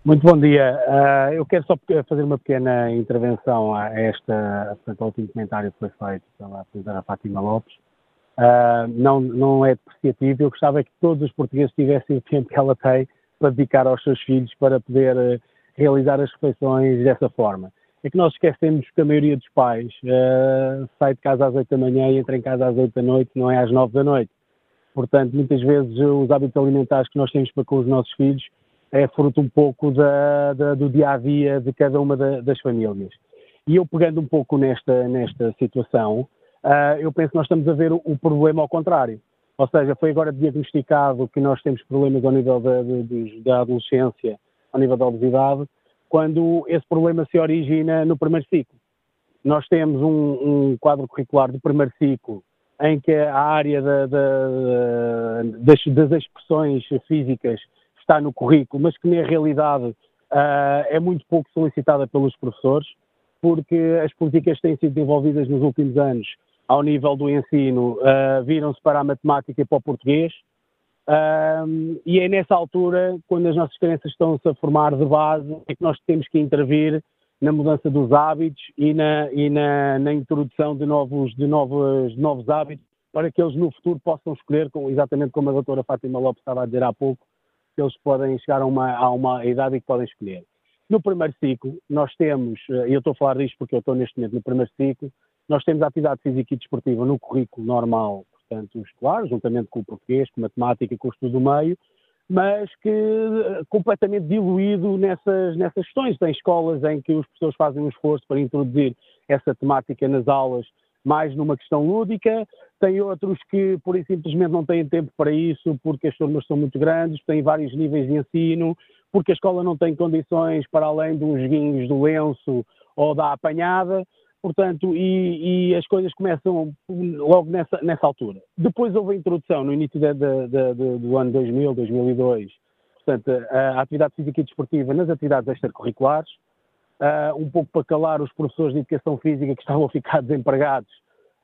Muito bom dia. Uh, eu quero só fazer uma pequena intervenção a esta, portanto, ao último comentário que foi feito pela apresentadora Fátima Lopes. Uh, não, não é depreciativo, eu gostava que todos os portugueses tivessem o tempo que ela tem para dedicar aos seus filhos para poder uh, realizar as refeições dessa forma. É que nós esquecemos que a maioria dos pais sai de casa às 8 da manhã e entra em casa às 8 da noite, não é às 9 da noite. Portanto, muitas vezes os hábitos alimentares que nós temos para com os nossos filhos é fruto um pouco da, da, do dia a dia de cada uma da, das famílias. E eu pegando um pouco nesta, nesta situação, uh, eu penso que nós estamos a ver o, o, problema ao contrário. Ou seja, foi agora diagnosticado que nós temos problemas ao nível da, da adolescência, ao nível da obesidade, quando esse problema se origina no primeiro ciclo. Nós temos um, um quadro curricular do primeiro ciclo em que a área da, da, das, das expressões físicas está no currículo, mas que na realidade uh, é muito pouco solicitada pelos professores, porque as políticas que têm sido desenvolvidas nos últimos anos ao nível do ensino uh, viram-se para a matemática e para o português, uh, e é nessa altura, quando as nossas crianças estão-se a formar de base, é que nós temos que intervir na mudança dos hábitos e na, e na, na introdução de novos, de, novos, de novos hábitos para que eles no futuro possam escolher, exatamente como a doutora Fátima Lopes estava a dizer há pouco, eles podem chegar a uma, a uma idade e que podem escolher. No primeiro ciclo, nós temos, eh, e eu estou a falar disto porque eu estou neste momento no primeiro ciclo, nós temos a atividade física e desportiva no currículo normal, portanto, escolar, juntamente com o português, com a matemática, com o estudo do meio, mas que completamente diluído nessas, nessas questões. Tem escolas em que os professores fazem um esforço para introduzir essa temática nas aulas mais numa questão lúdica, tem outros que, por e simplesmente, não têm tempo para isso porque as turmas são muito grandes, têm vários níveis de ensino, porque a escola não tem condições para além dos joguinhos do lenço ou da apanhada, portanto, e, e, as coisas começam logo nessa, nessa altura. Depois houve a introdução, no início de, de, de, do ano 2000, 2002, portanto, a atividade física e desportiva nas atividades extracurriculares, uh, um pouco para calar os professores de educação física que (laughs) estavam a ficar desempregados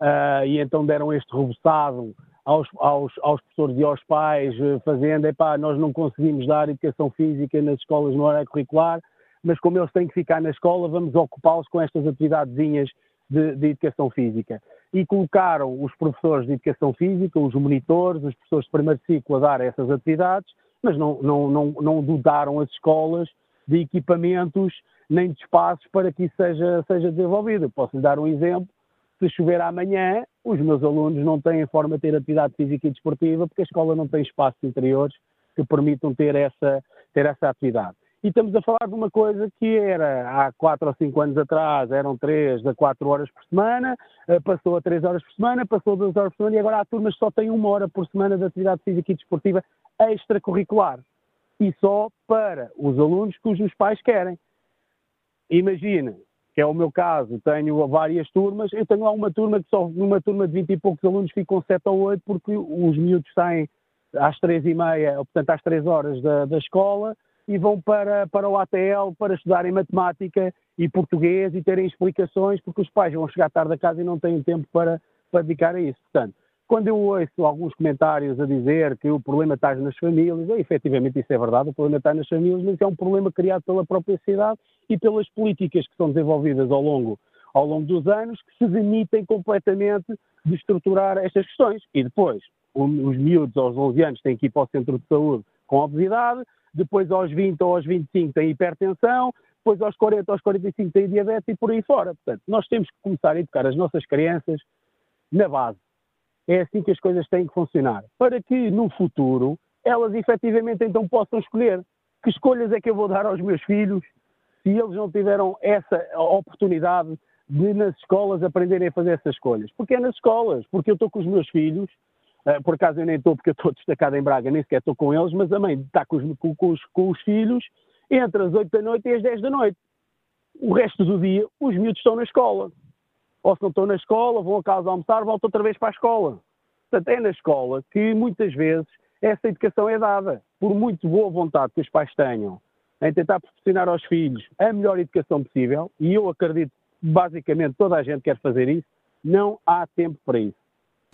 uh, e então deram este rebuçado aos, aos, aos, professores e aos pais, uh, fazendo, epá, nós não conseguimos dar educação física nas escolas no horário curricular, mas como eles têm que ficar na escola, vamos ocupá-los com estas atividadezinhas de, de educação física. E colocaram os professores de educação física, os monitores, os professores de primeiro ciclo a dar essas atividades, mas não, não, não, não dotaram as escolas de equipamentos nem de espaços para que isso seja, seja desenvolvido. Posso lhe dar um exemplo. Se chover amanhã, os meus alunos não têm forma de ter atividade física e desportiva porque a escola não tem espaços interiores que permitam ter essa, ter essa atividade. E estamos a falar de uma coisa que era há 4 ou 5 anos atrás, eram 3 a 4 horas por semana, eh, passou a 3 horas por semana, passou a 2 horas por semana e agora há turmas que só têm uma hora por semana de atividade física e desportiva extracurricular. E só para os alunos que os pais querem. Imagina, que é o meu caso, tenho várias turmas, eu tenho lá uma turma que só numa turma de 20 e poucos alunos ficam 7 ou 8 porque os miúdos saem às 3 e meia, portanto às 3 horas da, da escola e vão para, para o ATL para estudarem matemática e português e terem explicações porque os pais vão chegar tarde a casa e não têm tempo para, para dedicar a isso. Portanto, quando eu ouço alguns comentários a dizer que o problema está nas famílias, é, efetivamente isso é verdade, o problema está nas famílias, mas é um problema criado pela própria sociedade e pelas políticas que são desenvolvidas ao longo, ao longo dos anos, que se demitem completamente de estruturar estas questões. E depois, os miúdos aos 11 anos têm que ir para o centro de saúde com obesidade, depois aos 20 ou aos 25 têm hipertensão, depois aos 40 ou aos 45 têm diabetes e por aí fora. Portanto, nós temos que começar a educar as nossas crianças na base é assim que as coisas têm que funcionar. Para que no futuro elas efetivamente então possam escolher que escolhas é que eu vou dar aos meus filhos se eles não tiveram essa oportunidade de nas escolas aprenderem a fazer essas escolhas. Porque é nas escolas, porque eu estou com os meus filhos, uh, por acaso eu nem estou porque eu estou (laughs) destacado em Braga, nem sequer estou com eles, mas a mãe está com os, com, os, com os filhos entre as 8 da noite e as 10 da noite. O resto do dia os miúdos estão na escola ou se não estão na escola, vão a casa almoçar, voltam outra vez para a escola. Portanto, é na escola que muitas vezes essa educação é dada, por muito boa vontade que os pais tenham em tentar proporcionar aos filhos a melhor educação possível, e eu acredito basicamente toda a gente quer fazer isso, não há tempo para isso.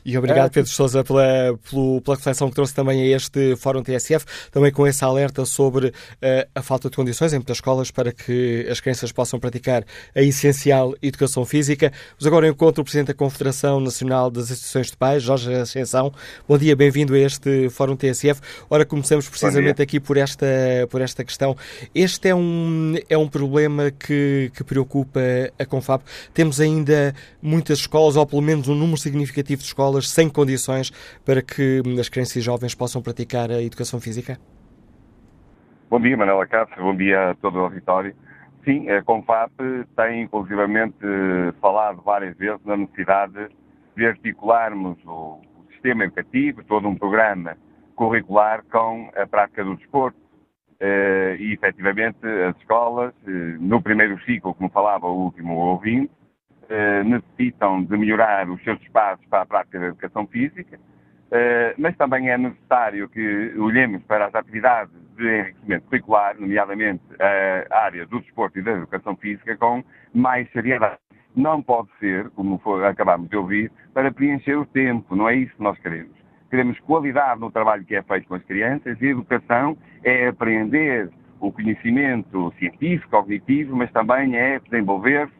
E obrigado, Pedro Sousa, pela, pela reflexão que trouxe também a este Fórum TSF, também com esse alerta sobre uh, a falta de condições em muitas escolas para que as crianças possam praticar a essencial educação física. Mas agora encontro o Presidente da Confederação Nacional das Instituições de Pais, Jorge Ascensão. Bom dia, bem-vindo a este Fórum TSF. Ora, começamos precisamente aqui por esta, por esta questão. Este é um, é um problema que, que preocupa a Confab. Temos ainda muitas escolas, ou pelo menos um número significativo de escolas, escolas sem condições para que as crianças e jovens possam praticar a educação física? Bom dia, Manela Cássio, bom dia a todo o auditório. Sim, a Confap tem inclusivamente falado várias vezes na necessidade de articularmos o sistema educativo, todo um programa curricular com a prática do desporto. Eh, e, efetivamente, as escolas, eh, no primeiro ciclo, como falava o último ouvinte, eh, necessitam de melhorar os seus espaços para a prática da educação física, eh, mas também é necessário que olhemos para as atividades de enriquecimento curricular, nomeadamente a área do desporto e da educação física, com mais seriedade. Não pode ser, como acabamos de ouvir, para preencher o tempo, não é isso que nós queremos. Queremos qualidade no trabalho que é feito com as crianças e educação é aprender o conhecimento científico, cognitivo, mas também é desenvolver-se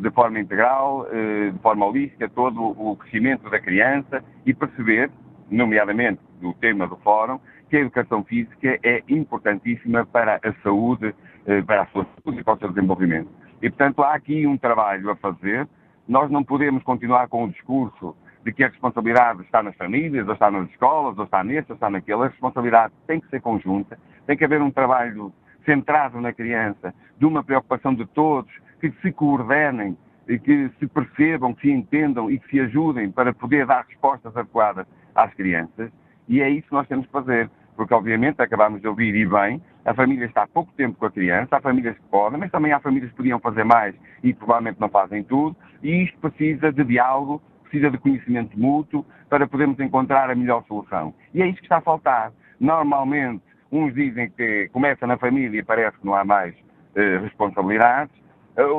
de forma integral, eh, de forma holística, todo o crescimento da criança e perceber, nomeadamente do tema do fórum, que a educação física é importantíssima para a saúde, eh, para a sua saúde e para o seu desenvolvimento. E, portanto, há aqui um trabalho a fazer. Nós não podemos continuar com o discurso de que a responsabilidade está nas famílias, ou está nas escolas, ou está neste, ou está naquele. A responsabilidade tem que ser conjunta, tem que haver um trabalho centrado na criança, de uma preocupação de todos, que se coordenem, que se percebam, que se entendam e que se ajudem para poder dar respostas adequadas às crianças. E é isso que nós temos que fazer, porque obviamente acabamos de ouvir e bem, a família está há pouco tempo com a criança, há famílias que podem, mas também há famílias que podiam fazer mais e provavelmente não fazem tudo, e isto precisa de diálogo, precisa de conhecimento mútuo para podermos encontrar a melhor solução. E é isso que está a faltar. Normalmente, uns dizem que começa na família e parece que não há mais eh, responsabilidades,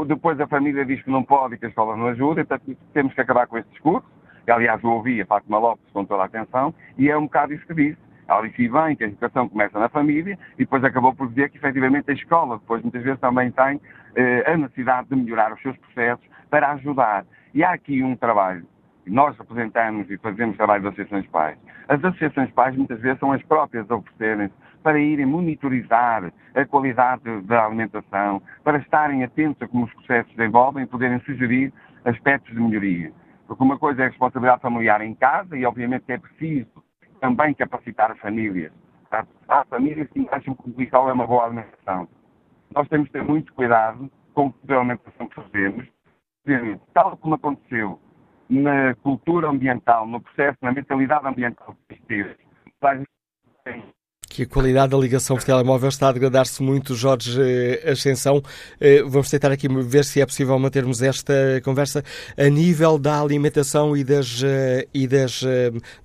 depois a família diz que não pode e que a escola não ajuda, então temos que acabar com esse discurso. Aliás, eu ouvi a Fátima Lopes com toda a atenção, e é um bocado isso que disse. Ela disse bem que a educação começa na família e depois acabou por dizer que efetivamente a escola depois muitas vezes também tem eh, a necessidade de melhorar os seus processos para ajudar. E há aqui um trabalho nós representamos e fazemos trabalho das associações pais. As associações pais muitas vezes são as próprias a oferecerem para irem monitorizar a qualidade da alimentação, para estarem atentos a como os processos se desenvolvem e poderem sugerir aspectos de melhoria. Porque uma coisa é a responsabilidade familiar em casa e obviamente é preciso também capacitar as famílias. Há famílias que acham que o vital é uma boa alimentação. Nós temos que ter muito cuidado com a alimentação que fazemos, tal como aconteceu na cultura ambiental, no processo, na mentalidade ambiental que teve, que a qualidade da ligação por telemóvel está a degradar-se muito, Jorge eh, Ascensão. Eh, vamos tentar aqui ver se é possível mantermos esta conversa a nível da alimentação e das, eh, e das,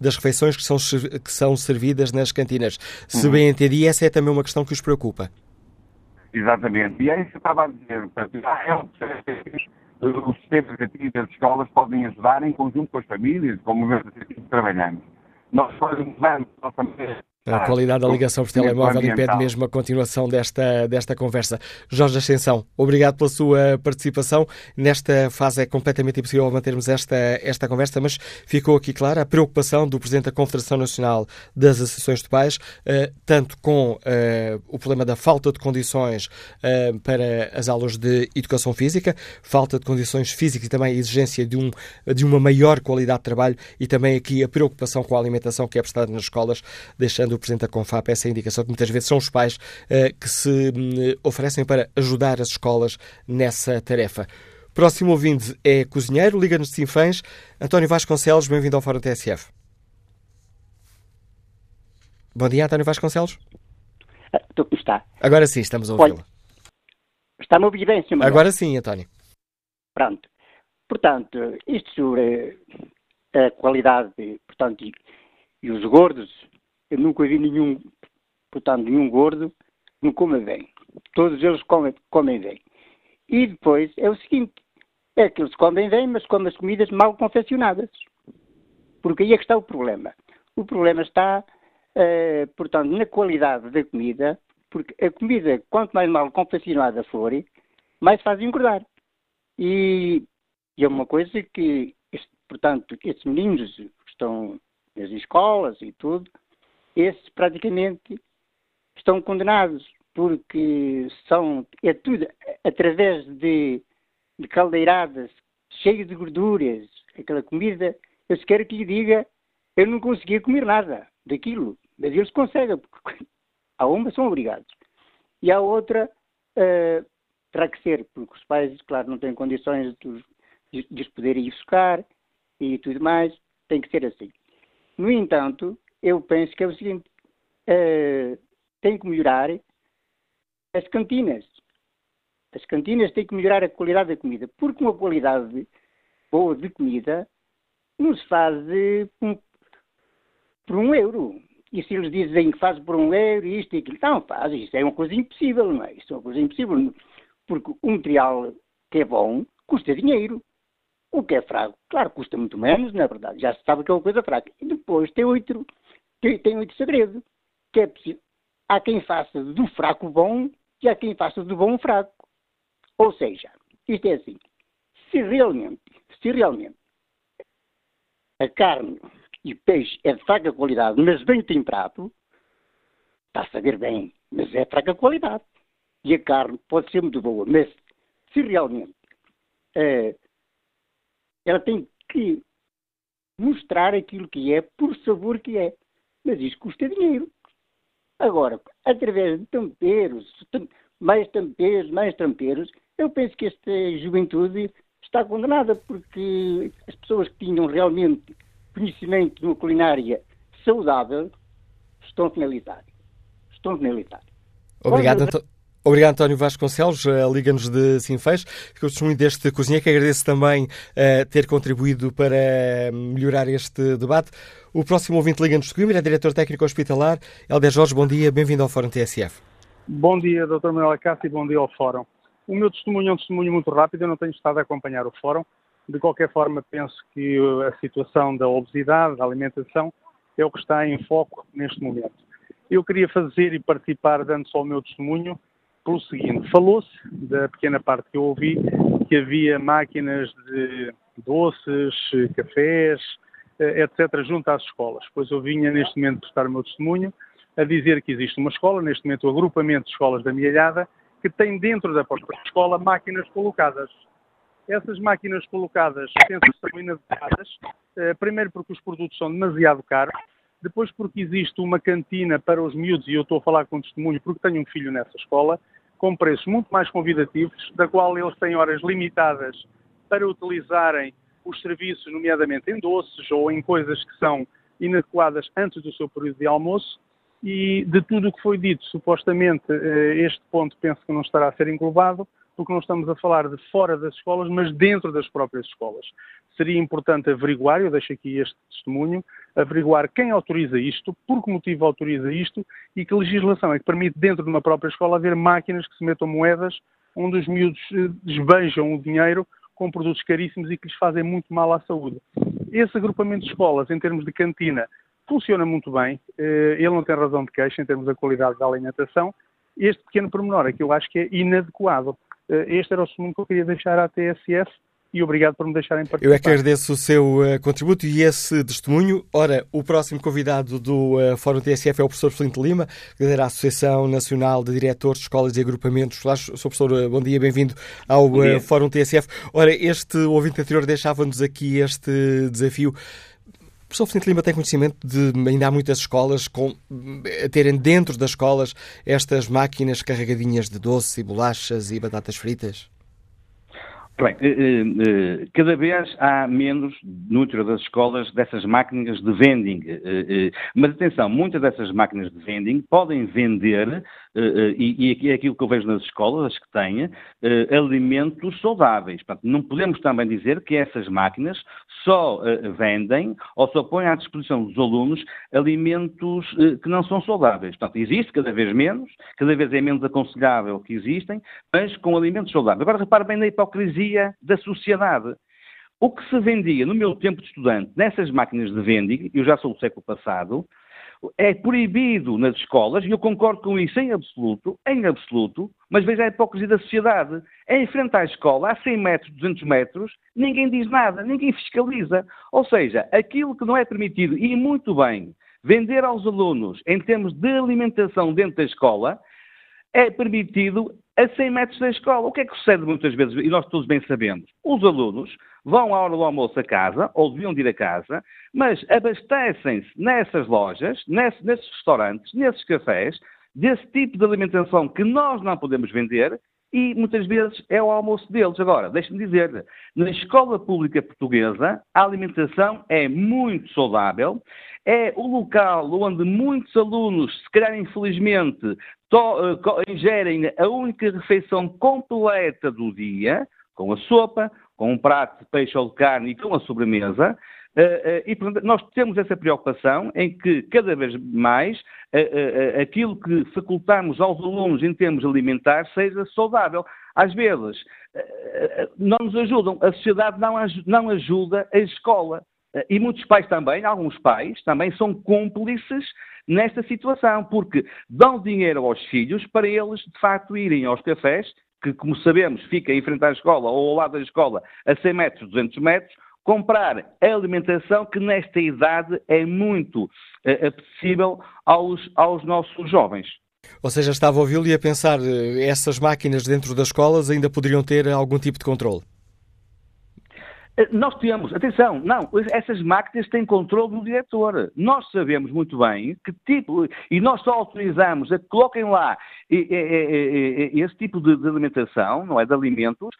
das refeições que são, que são servidas nas cantinas. Se uhum. bem entendi, essa é também uma questão que os preocupa. Exatamente. E é isso que eu estava a dizer. É os sistemas educativos das escolas podem ajudar em conjunto com as famílias, com o movimento que trabalhamos. Nós podemos mudar a nossa maneira a qualidade da ligação por telemóvel impede mesmo a continuação desta, desta conversa. Jorge Ascensão, obrigado pela sua participação. Nesta fase é completamente impossível mantermos esta, esta conversa, mas ficou aqui clara a preocupação do Presidente da Confederação Nacional das Associações de Pais, eh, tanto com eh, o problema da falta de condições eh, para as aulas de educação física, falta de condições físicas e também a exigência de, um, de uma maior qualidade de trabalho e também aqui a preocupação com a alimentação que é prestada nas escolas, deixando do Presidente da Confap essa indicação que muitas vezes são os pais uh, que se um, oferecem para ajudar as escolas nessa tarefa. Próximo ouvinte é cozinheiro, Liga-nos de Sinfãs. António Vasconcelos, bem-vindo ao Fórum TSF. Bom dia, António Vasconcelos. Estou como está. Agora sim, estamos a ouvi-lo. Está-me a ouvir bem, Sr. Agora sim, António. Pronto. Portanto, isto sobre a qualidade, portanto, e, e os gordos, eu nunca vi nenhum, portanto, nenhum gordo não coma bem. Todos eles comem, comem bem. E depois é o seguinte, é que eles comem bem, mas comem as comidas mal confeccionadas. Porque aí é que está o problema. O problema está, uh, portanto, na qualidade da comida, porque a comida, quanto mais mal confeccionada for, mais faz engordar. E, e é uma coisa que, este, portanto, estes meninos que estão nas escolas e tudo, esses praticamente estão condenados, porque são, é tudo através de, de caldeiradas cheias de gorduras, aquela comida, eu se quero que lhe diga, eu não conseguia comer nada daquilo, mas eles conseguem, porque (laughs) a uma são obrigados. E a outra uh, terá que ser, porque os pais, claro, não têm condições de, de, de os poderem ir buscar e tudo mais, tem que ser assim. No entanto, eu penso que é o seguinte: uh, tem que melhorar as cantinas. As cantinas têm que melhorar a qualidade da comida, porque uma qualidade boa de comida não se faz um, por um euro. E se eles dizem que faz por um euro, isto e aquilo, não faz, isso é uma coisa impossível, não é? Isso é uma coisa impossível, porque o material que é bom custa dinheiro. O que é fraco, claro, custa muito menos, na é verdade, já se sabe que é uma coisa fraca. E depois tem outro tem, tem muito segredo. Que é. Há quem faça do fraco bom e há quem faça do bom fraco. Ou seja, isto é assim. Se realmente, se realmente a carne e o peixe é de fraca qualidade, mas bem temperado, está a saber bem, mas é de fraca qualidade. E a carne pode ser muito boa, mas se realmente uh, ela tem que mostrar aquilo que é, por sabor que é. Mas isso custa dinheiro. Agora, através de temperos, mais temperos, mais temperos, eu penso que esta juventude está condenada porque as pessoas que tinham realmente conhecimento de uma culinária saudável estão a finalizar. Estão a finalizar. Obrigado, Anto... Obrigado, António Vasconcelos. Uh, Liga-nos de Sinfãs. Fico testemunho deste cozinheiro que agradeço também uh, ter contribuído para melhorar este debate. O próximo ouvinte Liga-nos de Coimbra é diretor técnico hospitalar. Helder Jorge, bom dia. Bem-vindo ao Fórum TSF. Bom dia, Dr. Manuel Cássio, e bom dia ao Fórum. O meu testemunho é um testemunho muito rápido, eu não tenho estado a acompanhar o Fórum. De qualquer forma, penso que a situação da obesidade, da alimentação, é o que está em foco neste momento. Eu queria fazer e participar, dando só o meu testemunho, pelo seguinte: falou-se, da pequena parte que eu ouvi, que havia máquinas de doces, cafés, eh, etc., junto às escolas. Pois eu vinha neste momento prestar o meu testemunho a dizer que existe uma escola, neste momento o agrupamento de escolas da Mialhada, que tem dentro da própria escola máquinas colocadas. Essas máquinas colocadas penso que são inadequadas, eh, primeiro porque os produtos são demasiado caros, depois porque existe uma cantina para os miúdos, e eu estou a falar com testemunho porque tenho um filho nessa escola, com preços muito mais convidativos, da qual eles têm horas limitadas para utilizarem os serviços, nomeadamente em doces ou em coisas que são inadequadas antes do seu período de almoço, e de tudo o que foi dito, supostamente, eh, este ponto penso que não estará a ser englobado, porque não estamos a falar de fora das escolas, mas dentro das próprias escolas. Seria importante averiguar, eu deixo aqui este testemunho, averiguar quem autoriza isto, por que motivo autoriza isto e que legislação é que permite dentro de uma própria escola haver máquinas que se metam moedas onde os miúdos eh, desbejam o dinheiro com produtos caríssimos e que lhes fazem muito mal à saúde. Esse agrupamento de escolas, em termos de cantina, funciona muito bem, eh, ele não tem razão de queixa em termos da qualidade da alimentação. Este pequeno pormenor é que eu acho que é inadequado. Eh, este era o segundo que eu queria deixar à TSF e obrigado por me deixarem participar. Eu é que agradeço o seu uh, contributo e esse testemunho. Ora, o próximo convidado do uh, Fórum TSF é o professor Flinte Lima, que da Associação Nacional de Diretores de Escolas e Agrupamentos. Olá, Sr. Professor, uh, bom dia, bem-vindo ao Fórum TSF. Ora, este ouvinte anterior deixava-nos aqui este desafio professor Vicente Lima tem conhecimento de ainda há muitas escolas com, a terem dentro das escolas estas máquinas carregadinhas de doce e bolachas e batatas fritas? Bem, eh, eh, eh, cada vez há menos no interior das escolas dessas máquinas de vending. Mas atenção, muitas dessas máquinas de vending podem vender eh, eh, e, é aquilo que eu vejo nas escolas, as que têm, eh, alimentos saudáveis. Portanto, não podemos também dizer que essas máquinas só vendem ou só põem à disposição dos alunos alimentos que não são saudáveis. Portanto, existe cada vez menos, cada vez é menos aconselhável que existem, mas com alimentos saudáveis. Agora, repare bem na hipocrisia da sociedade. O que se vendia no meu tempo de estudante nessas máquinas de vending, eu já sou do século passado, é proibido nas escolas, e eu concordo com isso em absoluto, em absoluto, mas veja a hipocrisia da sociedade. É em frente à escola, a 100 metros, 200 metros, ninguém diz nada, ninguém fiscaliza. Ou seja, aquilo que não é permitido, e muito bem, vender aos alunos em termos de alimentação dentro da escola, é permitido a 100 metros da escola. O que é que sucede muitas vezes, e nós todos bem sabemos? Os alunos vão à hora do almoço a casa, ou deviam ir a casa, mas abastecem-se nessas lojas, nesses, nesses restaurantes, nesses cafés, desse tipo de alimentação que nós não podemos vender e muitas vezes é o almoço deles. Agora, deixe-me dizer, na escola pública portuguesa, a alimentação é muito saudável, é o local onde muitos alunos, se calhar infelizmente, uh, ingerem a única refeição completa do dia, com a sopa, com um prato de peixe ou de carne e com a sobremesa, e portanto, nós temos essa preocupação em que cada vez mais uh, aquilo que facultamos aos alunos em termos alimentares seja saudável. Às vezes não nos ajudam, a sociedade não, não ajuda a escola. E muitos pais também, alguns pais também são cúmplices nesta situação, porque dão dinheiro aos filhos para eles, de facto, irem aos cafés, que, como sabemos, fica em frente à escola ou ao lado da escola a 100 metros, 200 metros, comprar alimentação que nesta idade é muito uh, apetecível aos, aos nossos jovens. Ou seja, estava a ouvi-lo e a pensar, eh, essas máquinas dentro das escolas ainda poderiam ter algum tipo de controle? Eh, nós temos, atenção, não, essas máquinas têm controle do diretor. Nós sabemos muito bem que tipo, e nós só autorizamos a que coloquem lá esse tipo de alimentação, não é, de alimentos,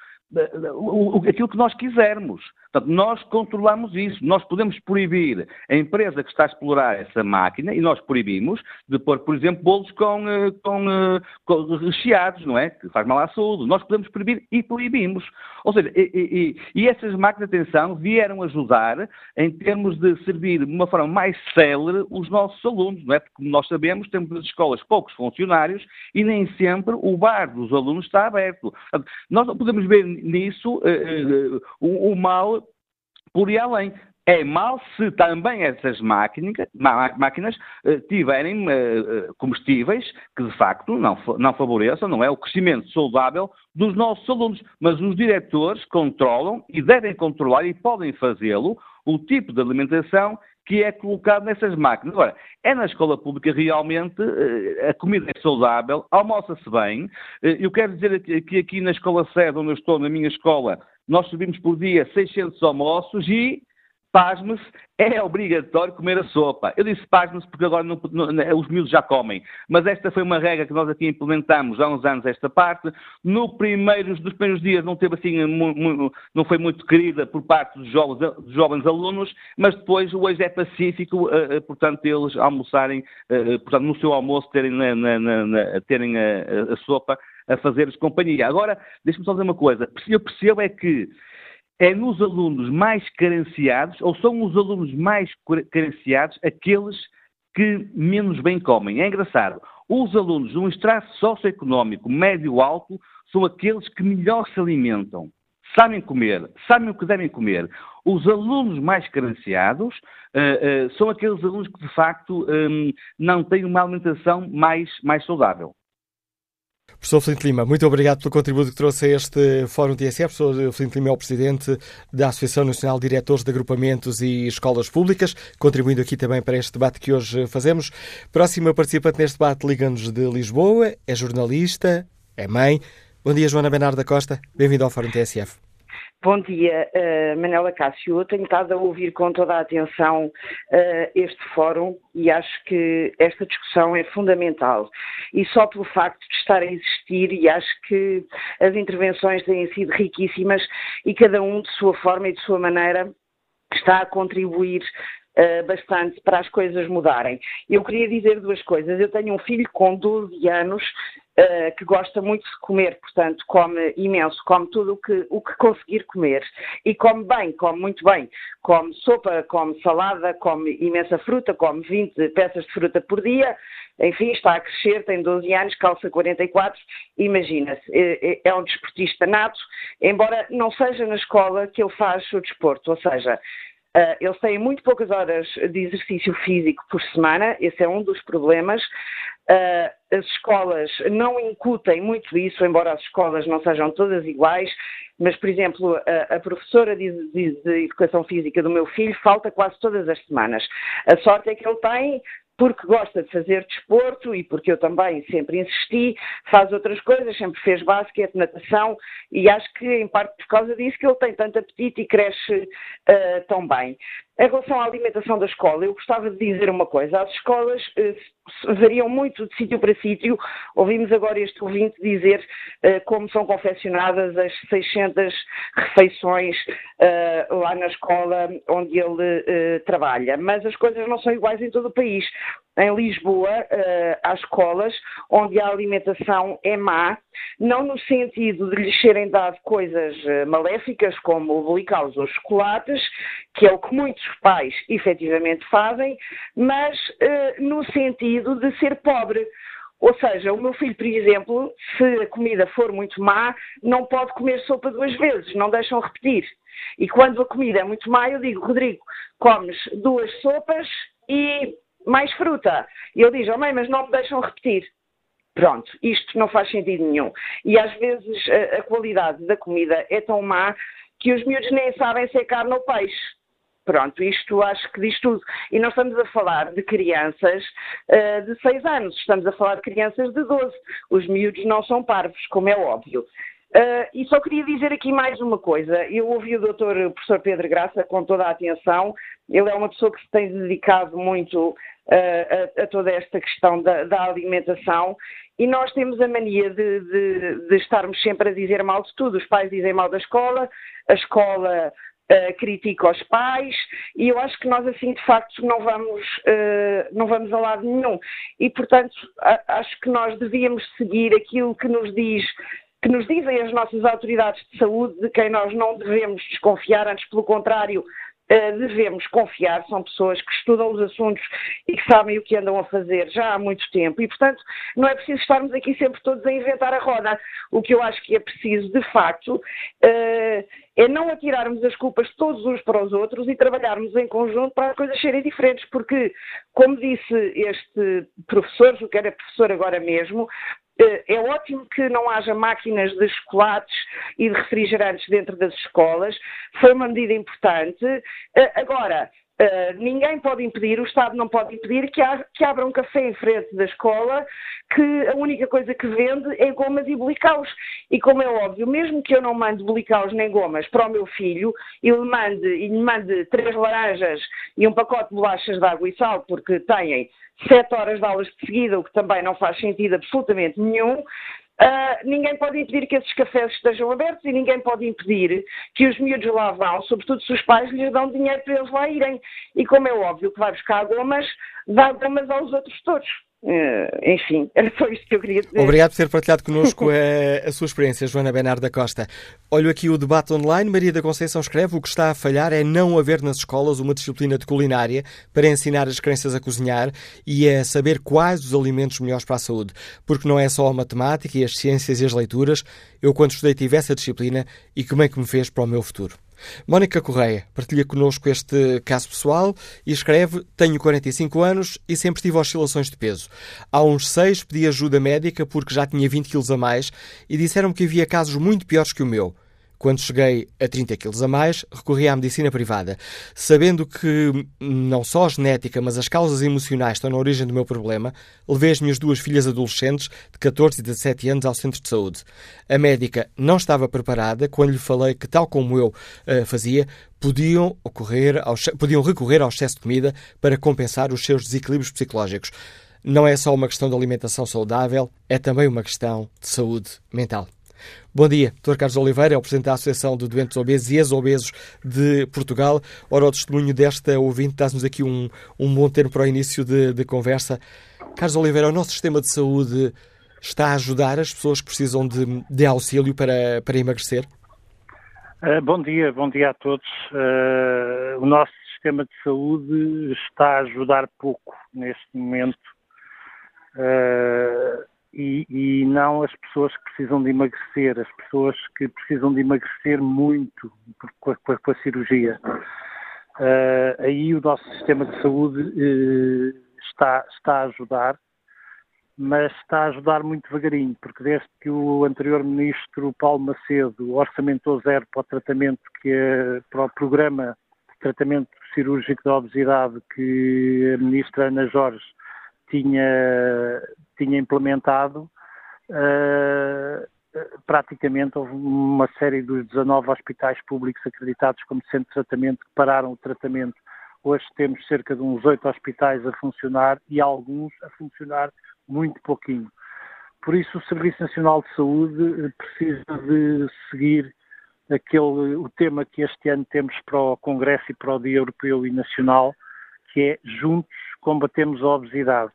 aquilo que nós quisermos. Portanto, nós controlamos isso. Nós podemos proibir a empresa que está a explorar essa máquina, e nós proibimos, de pôr, por exemplo, bolos com, eh, com, eh, com recheados, não é? Que faz mal à saúde. Nós podemos proibir e proibimos. Ou seja, e, e, e essas máquinas de atenção vieram ajudar em termos de servir de uma forma mais célere os nossos alunos, não é? Porque, como nós sabemos, temos nas escolas poucos funcionários e nem sempre o bar dos alunos está aberto. Nós não podemos ver nisso uh, o, o mal por ir além. É mal se também essas máquinas, máquinas uh, tiverem uh, comestíveis que de facto não, não favoreçam não é, o crescimento saudável dos nossos alunos. Mas os diretores controlam e devem controlar e podem fazê-lo o tipo de alimentação que é colocado nessas máquinas. Agora, é na escola pública realmente, a comida é saudável, almoça-se bem. Eu quero dizer que aqui na escola sede, onde eu estou, na minha escola, nós servimos por dia 600 almoços e, pasme-se, é obrigatório comer a sopa. Eu disse pasme-se porque agora não, não, os miúdos já comem, mas esta foi uma regra que nós aqui implementamos há uns anos esta parte. No primeiros, nos primeiros dias não teve assim, não foi muito querida por parte dos jovens, dos jovens alunos, mas depois hoje é pacífico, uh, uh, portanto, eles almoçarem, uh, portanto, no seu almoço terem, na, na, na, terem a, a sopa a fazer-lhes companhia. Agora, deixe-me só dizer uma coisa. Eu percebo é que é nos alunos mais carenciados, ou são os alunos mais carenciados aqueles que menos bem comem. É engraçado. Os alunos de um extrato socioeconómico médio-alto são aqueles que melhor se alimentam. Sabem comer, sabem o que devem comer. Os alunos mais carenciados uh, uh, são aqueles alunos que, de facto, um, não têm uma alimentação mais, mais saudável. Professor Flint Lima, muito obrigado pelo contributo que trouxe a este Fórum TSF. Professor Flint Lima é o Presidente da Associação Nacional de Diretores de Agrupamentos e Escolas Públicas, contribuindo aqui também para este debate que hoje fazemos. Próxima participante neste debate liga-nos de Lisboa, é jornalista, é mãe. Bom dia, Joana Bernardo da Costa. Bem-vindo ao Fórum TSF. Bom dia, uh, Manela Cássio. Eu tenho estado a ouvir com toda a atenção uh, este fórum e acho que esta discussão é fundamental. E só pelo facto de estar a existir, e acho que as intervenções têm sido riquíssimas e cada um de sua forma e de sua maneira está a contribuir Uh, bastante para as coisas mudarem. Eu queria dizer duas coisas. Eu tenho um filho com 12 anos uh, que gosta muito de comer, portanto, come imenso, come tudo o que, o que conseguir comer. E come bem, come muito bem. Come sopa, come salada, come imensa fruta, come 20 peças de fruta por dia. Enfim, está a crescer, tem 12 anos, calça 44. Imagina-se, é, é, é um desportista nato, embora não seja na escola que ele faz o desporto, ou seja, Uh, eles têm muito poucas horas de exercício físico por semana, esse é um dos problemas. Uh, as escolas não incutem muito isso, embora as escolas não sejam todas iguais, mas, por exemplo, a, a professora de, de, de, Educação Física do meu filho falta quase todas as semanas. A sorte é que ele tem porque gosta de fazer desporto e porque eu também sempre insisti, faz outras coisas, sempre fez basquete, natação e acho que em parte por causa disso que ele tem tanto apetite e cresce uh, tão bem. Em relação à alimentação da escola, eu gostava de dizer uma coisa. As escolas uh, variam muito de sítio para sítio. Ouvimos agora este ouvinte dizer uh, como são confeccionadas as 600 refeições uh, lá na escola onde ele trabalha. Mas as coisas não são iguais em todo o país. Em Lisboa, há escolas onde a alimentação é má, não no sentido de lhes serem dado coisas maléficas, como bolicaus ou chocolates, que é o que muitos pais efetivamente fazem, mas uh, no sentido de ser pobre. Ou seja, o meu filho, por exemplo, se a comida for muito má, não pode comer sopa duas vezes, não deixam repetir. E quando a comida é muito má, eu digo, Rodrigo, comes duas sopas e mais fruta. E ele diz, oh mãe, mas não me deixam repetir. Pronto, isto não faz sentido nenhum. E às vezes a, a qualidade da comida é tão má que os miúdos nem sabem se é carne ou peixe. Pronto, isto acho que diz tudo. E nós estamos a falar de crianças uh, de 6 anos, estamos a falar de crianças de 12. Os miúdos não são parvos, como é óbvio. Uh, e só queria dizer aqui mais uma coisa. Eu ouvi o doutor professor Pedro Graça com toda a atenção. Ele é uma pessoa que se tem dedicado muito uh, a, a, toda esta questão da, da, alimentação e nós temos a mania de, de, de, estarmos sempre a dizer mal de tudo. Os pais dizem mal da escola, a escola uh, critica os pais e eu acho que nós assim de facto não vamos, não vamos a lado nenhum. E portanto a, acho que nós devíamos seguir aquilo que nos diz que nos dizem as nossas autoridades de saúde, de quem nós não devemos desconfiar, antes pelo contrário, eh, devemos confiar, são pessoas que estudam os assuntos e que sabem o que andam a fazer já há muito tempo e, portanto, não é preciso estarmos aqui sempre todos a inventar a roda. O que eu acho que é preciso, de facto, eh, é não atirarmos as culpas todos uns para os outros e trabalharmos em conjunto para as coisas serem diferentes, porque, como disse este professor, o que era professor agora mesmo, é ótimo que não haja máquinas de chocolates e de refrigerantes dentro das escolas, foi uma medida importante. Eh, agora, Uh, ninguém pode impedir, o Estado não pode impedir que, há, que, abra um café em frente da escola que a única coisa que vende é gomas e bolicaus. E como é óbvio, mesmo que eu não mande bolicaus nem gomas para o meu filho, ele mande, lhe mande três laranjas e um pacote de bolachas de água e sal, porque têm sete horas de aulas de seguida, o que também não faz sentido absolutamente nenhum, Uh, ninguém pode impedir que esses cafés estejam abertos e ninguém pode impedir que os miúdos lá vão, sobretudo se os pais lhes dão dinheiro para eles lá irem. E como é óbvio que vai buscar gomas, dá gomas aos outros todos. Uh, enfim, (laughs) era só isto que eu queria dizer. Obrigado por ter partilhado connosco a, a, sua experiência, Joana Bernardo da Costa. Olho aqui o debate online. Maria da Conceição escreve: o que está a falhar é não haver nas escolas uma disciplina de culinária para ensinar as crianças a cozinhar e a saber quais os alimentos melhores para a saúde. Porque não é só a matemática e as ciências e as leituras. Eu, quando estudei, tive essa disciplina e como é que me fez para o meu futuro. Mónica Correia partilha connosco este caso pessoal e escreve: Tenho 45 anos e sempre tive oscilações de peso. Há uns seis pedi ajuda médica porque já tinha 20 quilos a mais e disseram que havia casos muito piores que o meu. Quando cheguei a 30 quilos a mais, recorri à medicina privada, sabendo que não só a genética, mas as causas emocionais estão na origem do meu problema, levei as minhas duas filhas adolescentes, de 14 e 17 anos, ao centro de saúde. A médica não estava preparada quando lhe falei que, tal como eu uh, fazia, podiam, ocorrer ao, podiam recorrer ao excesso de comida para compensar os seus desequilíbrios psicológicos. Não é só uma questão de alimentação saudável, é também uma questão de saúde mental. Bom dia, Dr. Carlos Oliveira, é o Presidente da Associação de Doentes Obesos e Ex-Obesos de Portugal. Ora, o testemunho desta ouvinte dá-nos aqui um, um bom termo para o início de, de conversa. Carlos Oliveira, o nosso sistema de saúde está a ajudar as pessoas que precisam de, de auxílio para, para emagrecer? Uh, bom dia, bom dia a todos. Uh, o nosso sistema de saúde está a ajudar pouco neste momento. Uh, e, e, não as pessoas que precisam de emagrecer, as pessoas que precisam de emagrecer muito com a, com a, com a cirurgia. Uh, aí o nosso sistema de saúde uh, está, está a ajudar, mas está a ajudar muito devagarinho, porque desde que o anterior ministro Paulo Macedo orçamentou zero para o tratamento que é, para o programa de tratamento cirúrgico da obesidade que a ministra Ana Jorge tinha, tinha implementado, uh, praticamente houve uma série dos 19 hospitais públicos acreditados como centro de tratamento que pararam o tratamento. Hoje temos cerca de uns oito hospitais a funcionar e alguns a funcionar muito pouquinho. Por isso, o Serviço Nacional de Saúde precisa de seguir aquele, o tema que este ano temos para o Congresso e para o Dia Europeu e Nacional, que é Juntos combatemos a obesidade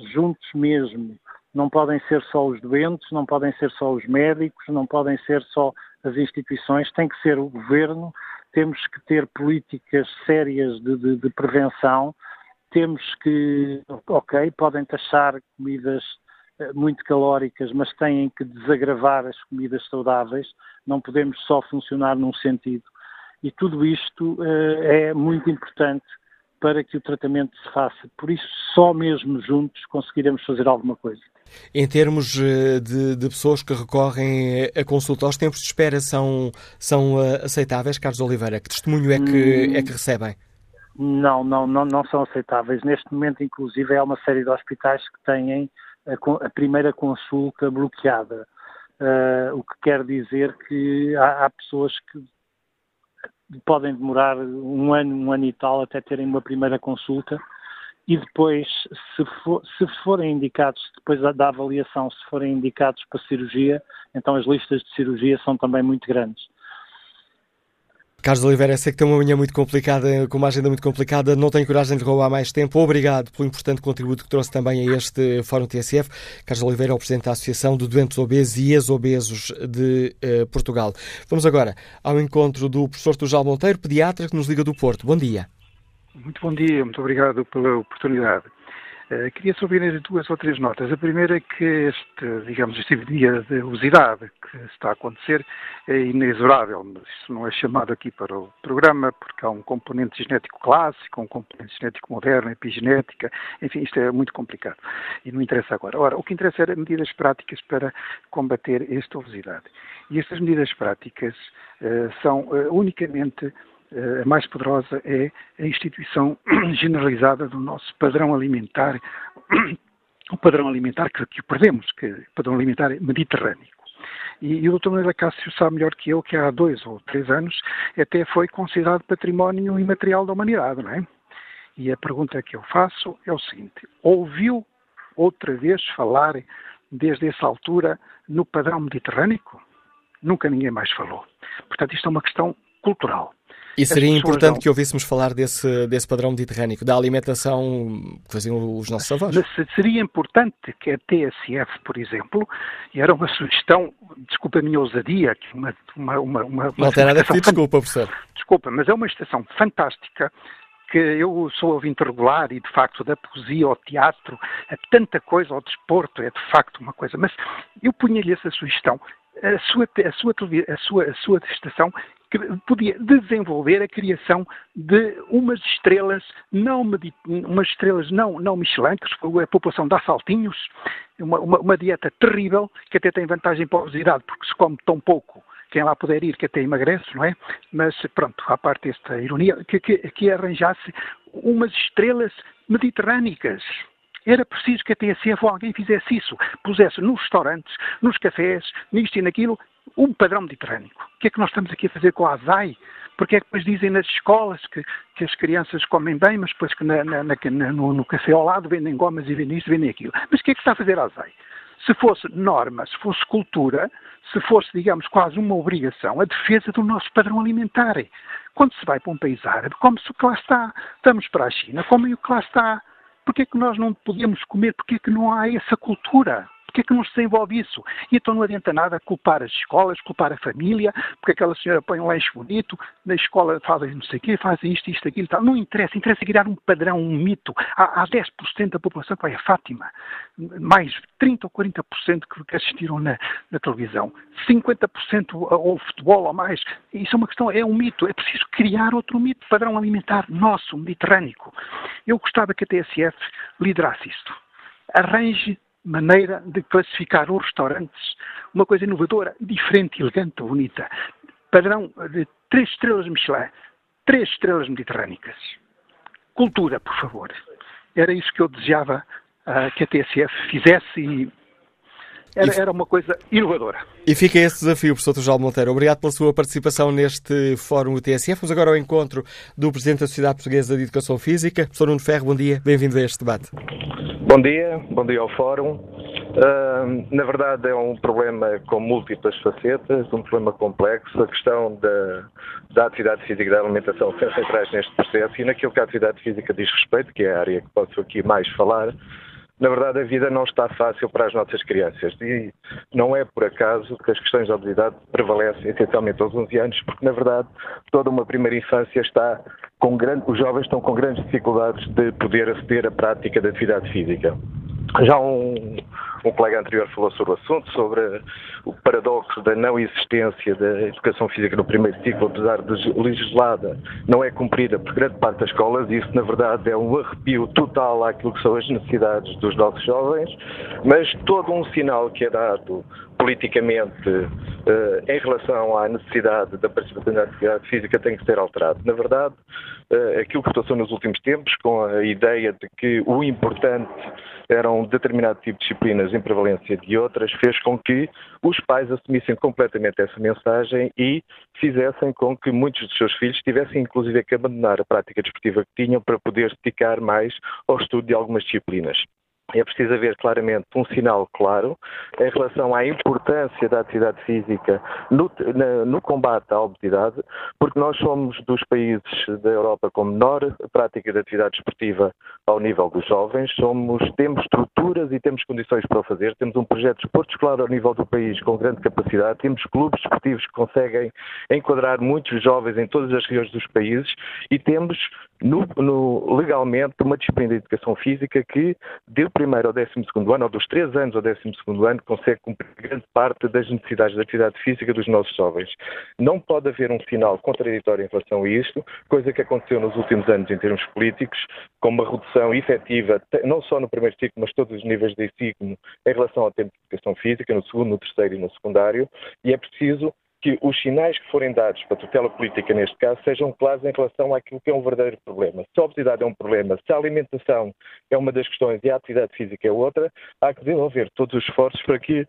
juntos mesmo. Não podem ser só os doentes, não podem ser só os médicos, não podem ser só as instituições, tem que ser o governo. Temos que ter políticas sérias de, de, de prevenção. Temos que, ok, podem taxar comidas eh, muito calóricas, mas têm que desagravar as comidas saudáveis. Não podemos só funcionar num sentido. E tudo isto uh, é muito importante para que o tratamento se faça. Por isso, só mesmo juntos conseguiremos fazer alguma coisa. Em termos eh, de, de, pessoas que recorrem a consulta, os tempos de espera são, são uh, aceitáveis, Carlos Oliveira? Que testemunho é que, hum, é que recebem? Não, não, não, não são aceitáveis. Neste momento, inclusive, há uma série de hospitais que têm a, a primeira consulta bloqueada. uh, o que quer dizer que há, há, pessoas que podem demorar um ano, um ano e tal até terem uma primeira consulta e depois, se, for, se forem indicados, depois da avaliação, se forem indicados para cirurgia, então as listas de cirurgia são também muito grandes. Carlos Oliveira, sei que tem uma manhã muito complicada, com uma agenda muito complicada, não tenho coragem de roubar mais tempo. Obrigado pelo importante contributo que trouxe também a este Fórum TSF. Carlos Oliveira é o Presidente da Associação de Doentes Obesos e Ex-Obesos de uh, Portugal. Vamos agora ao encontro do professor Tujal Monteiro, pediatra, que nos liga do Porto. Bom dia. Muito bom dia, muito obrigado pela oportunidade. Uh, queria só ouvir duas ou três notas. A primeira é que este, digamos, este dia de obesidade que está a acontecer é inexorável, mas isso não é chamado aqui para o programa porque há um componente genético clássico, um componente genético moderno, epigenética, enfim, isto é muito complicado e não interessa agora. Ora, o que interessa era medidas práticas para combater esta obesidade. E estas medidas práticas uh, são uh, unicamente eh, a mais poderosa é a instituição (clears throat) generalizada do nosso padrão alimentar, (clears throat) o padrão alimentar que, que perdemos, que o padrão alimentar mediterrâneo. E, e o Dr. Manuel Cássio sabe melhor que eu que há dois ou três anos até foi considerado património imaterial da humanidade, não é? E a pergunta que eu faço é o seguinte: ouviu outra vez falar, desde essa altura, no padrão mediterrâneo? Nunca ninguém mais falou. Portanto, isto é uma questão cultural. E seria importante não... que ouvíssemos falar desse, desse padrão mediterrâneo, da alimentação que faziam os nossos avós. Mas seria importante que a TSF, por exemplo, e era uma sugestão, desculpa a minha ousadia, que uma, uma, uma, uma Não tem nada a pedir desculpa, professor. Desculpa, mas é uma estação fantástica que eu sou ouvinte regular e, de facto, da poesia ao teatro, a tanta coisa, ao desporto, é de facto uma coisa. Mas eu punha-lhe essa sugestão. A sua, a, sua, a, sua, a sua estação podia desenvolver a criação de umas estrelas não umas estrelas não, não Michelin, que a população dá saltinhos, uma, uma, uma, dieta terrível, que até tem vantagem para a obesidade, porque se come tão pouco, quem lá puder ir, que até emagrece, não é? Mas pronto, à parte esta ironia, que, que, que arranjasse umas estrelas mediterrânicas, era preciso que a TSF ou alguém fizesse isso, pusesse nos restaurantes, nos cafés, nisto e naquilo, um padrão mediterrâneo. O que é que nós estamos aqui a fazer com a azai? Porque é que depois dizem nas escolas que, que as crianças comem bem, mas depois que na, na, na, no, no, café ao lado vendem gomas e vendem isto, vendem aquilo. Mas o que é que está a fazer a azai? Se fosse norma, se fosse cultura, se fosse, digamos, quase uma obrigação, a defesa do nosso padrão alimentar. Quando se vai para um país árabe, come-se o que lá está. Estamos para a China, comem o que lá está. Porquê é que nós não podemos comer? Porquê é que não há essa cultura? Porquê é que não se desenvolve isso? E então não adianta nada culpar as escolas, culpar a família, porque aquela senhora põe um lanche bonito, na escola fazem não sei o quê, fazem isto, isto, aquilo tal. Não interessa, interessa criar um padrão, um mito. Há, há 10% da população que vai a Fátima, mais 30% ou 40% que assistiram na, na televisão, 50% ao futebol ou mais. Isso é uma questão, é um mito. É preciso criar outro mito, padrão alimentar nosso, mediterrâneo. Eu gostava que a TSF liderasse isto. Arranje maneira de classificar os restaurantes, uma coisa inovadora, diferente, elegante, bonita. Padrão de três estrelas Michelin, três estrelas mediterrânicas. Cultura, por favor. Era isso que eu desejava uh, que a TSF fizesse e era, era, uma coisa inovadora. E fica esse desafio, professor Tujal Monteiro. Obrigado pela sua participação neste Fórum TSF. Vamos agora ao encontro do Presidente da Sociedade Portuguesa de Educação Física, professor Nuno Ferro. Bom dia, bem-vindo a este debate. Bom dia, bom dia ao Fórum. Uh, na verdade, é um problema com múltiplas facetas, um problema complexo. A questão da, da atividade física e da alimentação são centrais neste processo e naquilo que a atividade física diz respeito, que é a área que posso aqui mais falar, na verdade, a vida não está fácil para as nossas crianças. E não é por acaso que as questões de obesidade prevalecem essencialmente aos 11 anos, porque, na verdade, toda uma primeira infância está com grande, os jovens estão com grandes dificuldades de poder aceder à prática da atividade física. Já um, um colega anterior falou sobre o assunto, sobre o paradoxo da não existência da educação física no primeiro ciclo, apesar de legislada, não é cumprida por grande parte das escolas. Isso, na verdade, é um arrepio total àquilo que são as necessidades dos nossos jovens, mas todo um sinal que é dado politicamente uh, em relação à necessidade da participação na atividade física tem que ser alterado. Na verdade, uh, aquilo que passou nos últimos tempos, com a ideia de que o importante eram determinado tipo de disciplinas em prevalência de outras, fez com que os pais assumissem completamente essa mensagem e fizessem com que muitos dos seus filhos tivessem inclusive que abandonar a prática desportiva que tinham para poder dedicar mais ao estudo de algumas disciplinas é preciso haver claramente um sinal claro em relação à importância da atividade física no, na, no, combate à obesidade, porque nós somos dos países da Europa com menor prática de atividade esportiva ao nível dos jovens, somos, temos estruturas e temos condições para o fazer, temos um projeto de esporte escolar ao nível do país com grande capacidade, temos clubes esportivos que conseguem enquadrar muitos jovens em todas as regiões dos países e temos no, no, legalmente uma disciplina de educação física que deu primeiro ao 12 ano, ou dos 3 anos ao 12 ano, consegue cumprir grande parte das necessidades da atividade física dos nossos jovens. Não pode haver um sinal contraditório em relação a isto, coisa que aconteceu nos últimos anos em termos políticos, com uma redução efetiva, não só no primeiro ciclo, mas todos os níveis de ensino em relação ao tempo de educação física, no segundo, no terceiro e no secundário, e é preciso que os sinais que forem dados para a tutela política, neste caso, sejam claros em relação àquilo que é um verdadeiro problema. Se a obesidade é um problema, se a alimentação é uma das questões e a atividade física é outra, há que desenvolver todos os esforços para que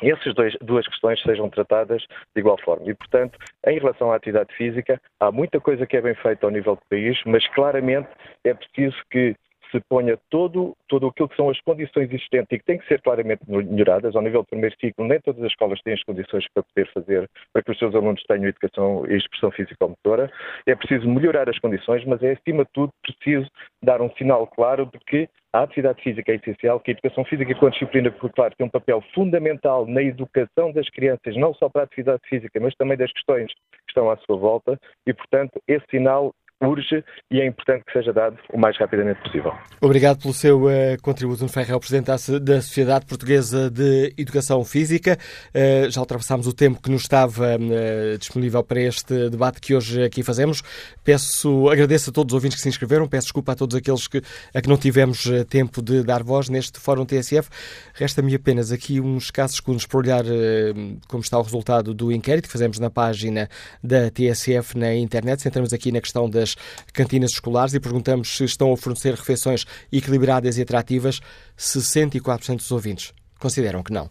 essas duas questões sejam tratadas de igual forma. E, portanto, em relação à atividade física, há muita coisa que é bem feita ao nível do país, mas claramente é preciso que se ponha todo, todo aquilo que são as condições existentes e que têm que ser claramente melhoradas. Ao nível do primeiro ciclo, nem todas as escolas têm as condições para poder fazer, para que os seus alunos tenham educação e expressão física-motora. É preciso melhorar as condições, mas é, acima de tudo, preciso dar um sinal claro de que a atividade física é essencial, que a educação física a disciplina curricular tem um papel fundamental na educação das crianças, não só para a atividade física, mas também das questões que estão à sua volta, e, portanto, esse sinal urge e é importante que seja dado o mais rapidamente possível. Obrigado pelo seu uh, contributo, Ferreira, Presidente da Sociedade Portuguesa de Educação Física. Uh, já ultrapassámos o tempo que nos estava uh, disponível para este debate que hoje aqui fazemos. Peço, agradeço a todos os ouvintes que se inscreveram, peço desculpa a todos aqueles que, a que não tivemos tempo de dar voz neste Fórum TSF. Resta-me apenas aqui uns escassos segundos para olhar como está o resultado do inquérito que fazemos na página da TSF na internet. Centramos aqui na questão das cantinas escolares e perguntamos se estão a fornecer refeições equilibradas e atrativas. 64% dos ouvintes consideram que não.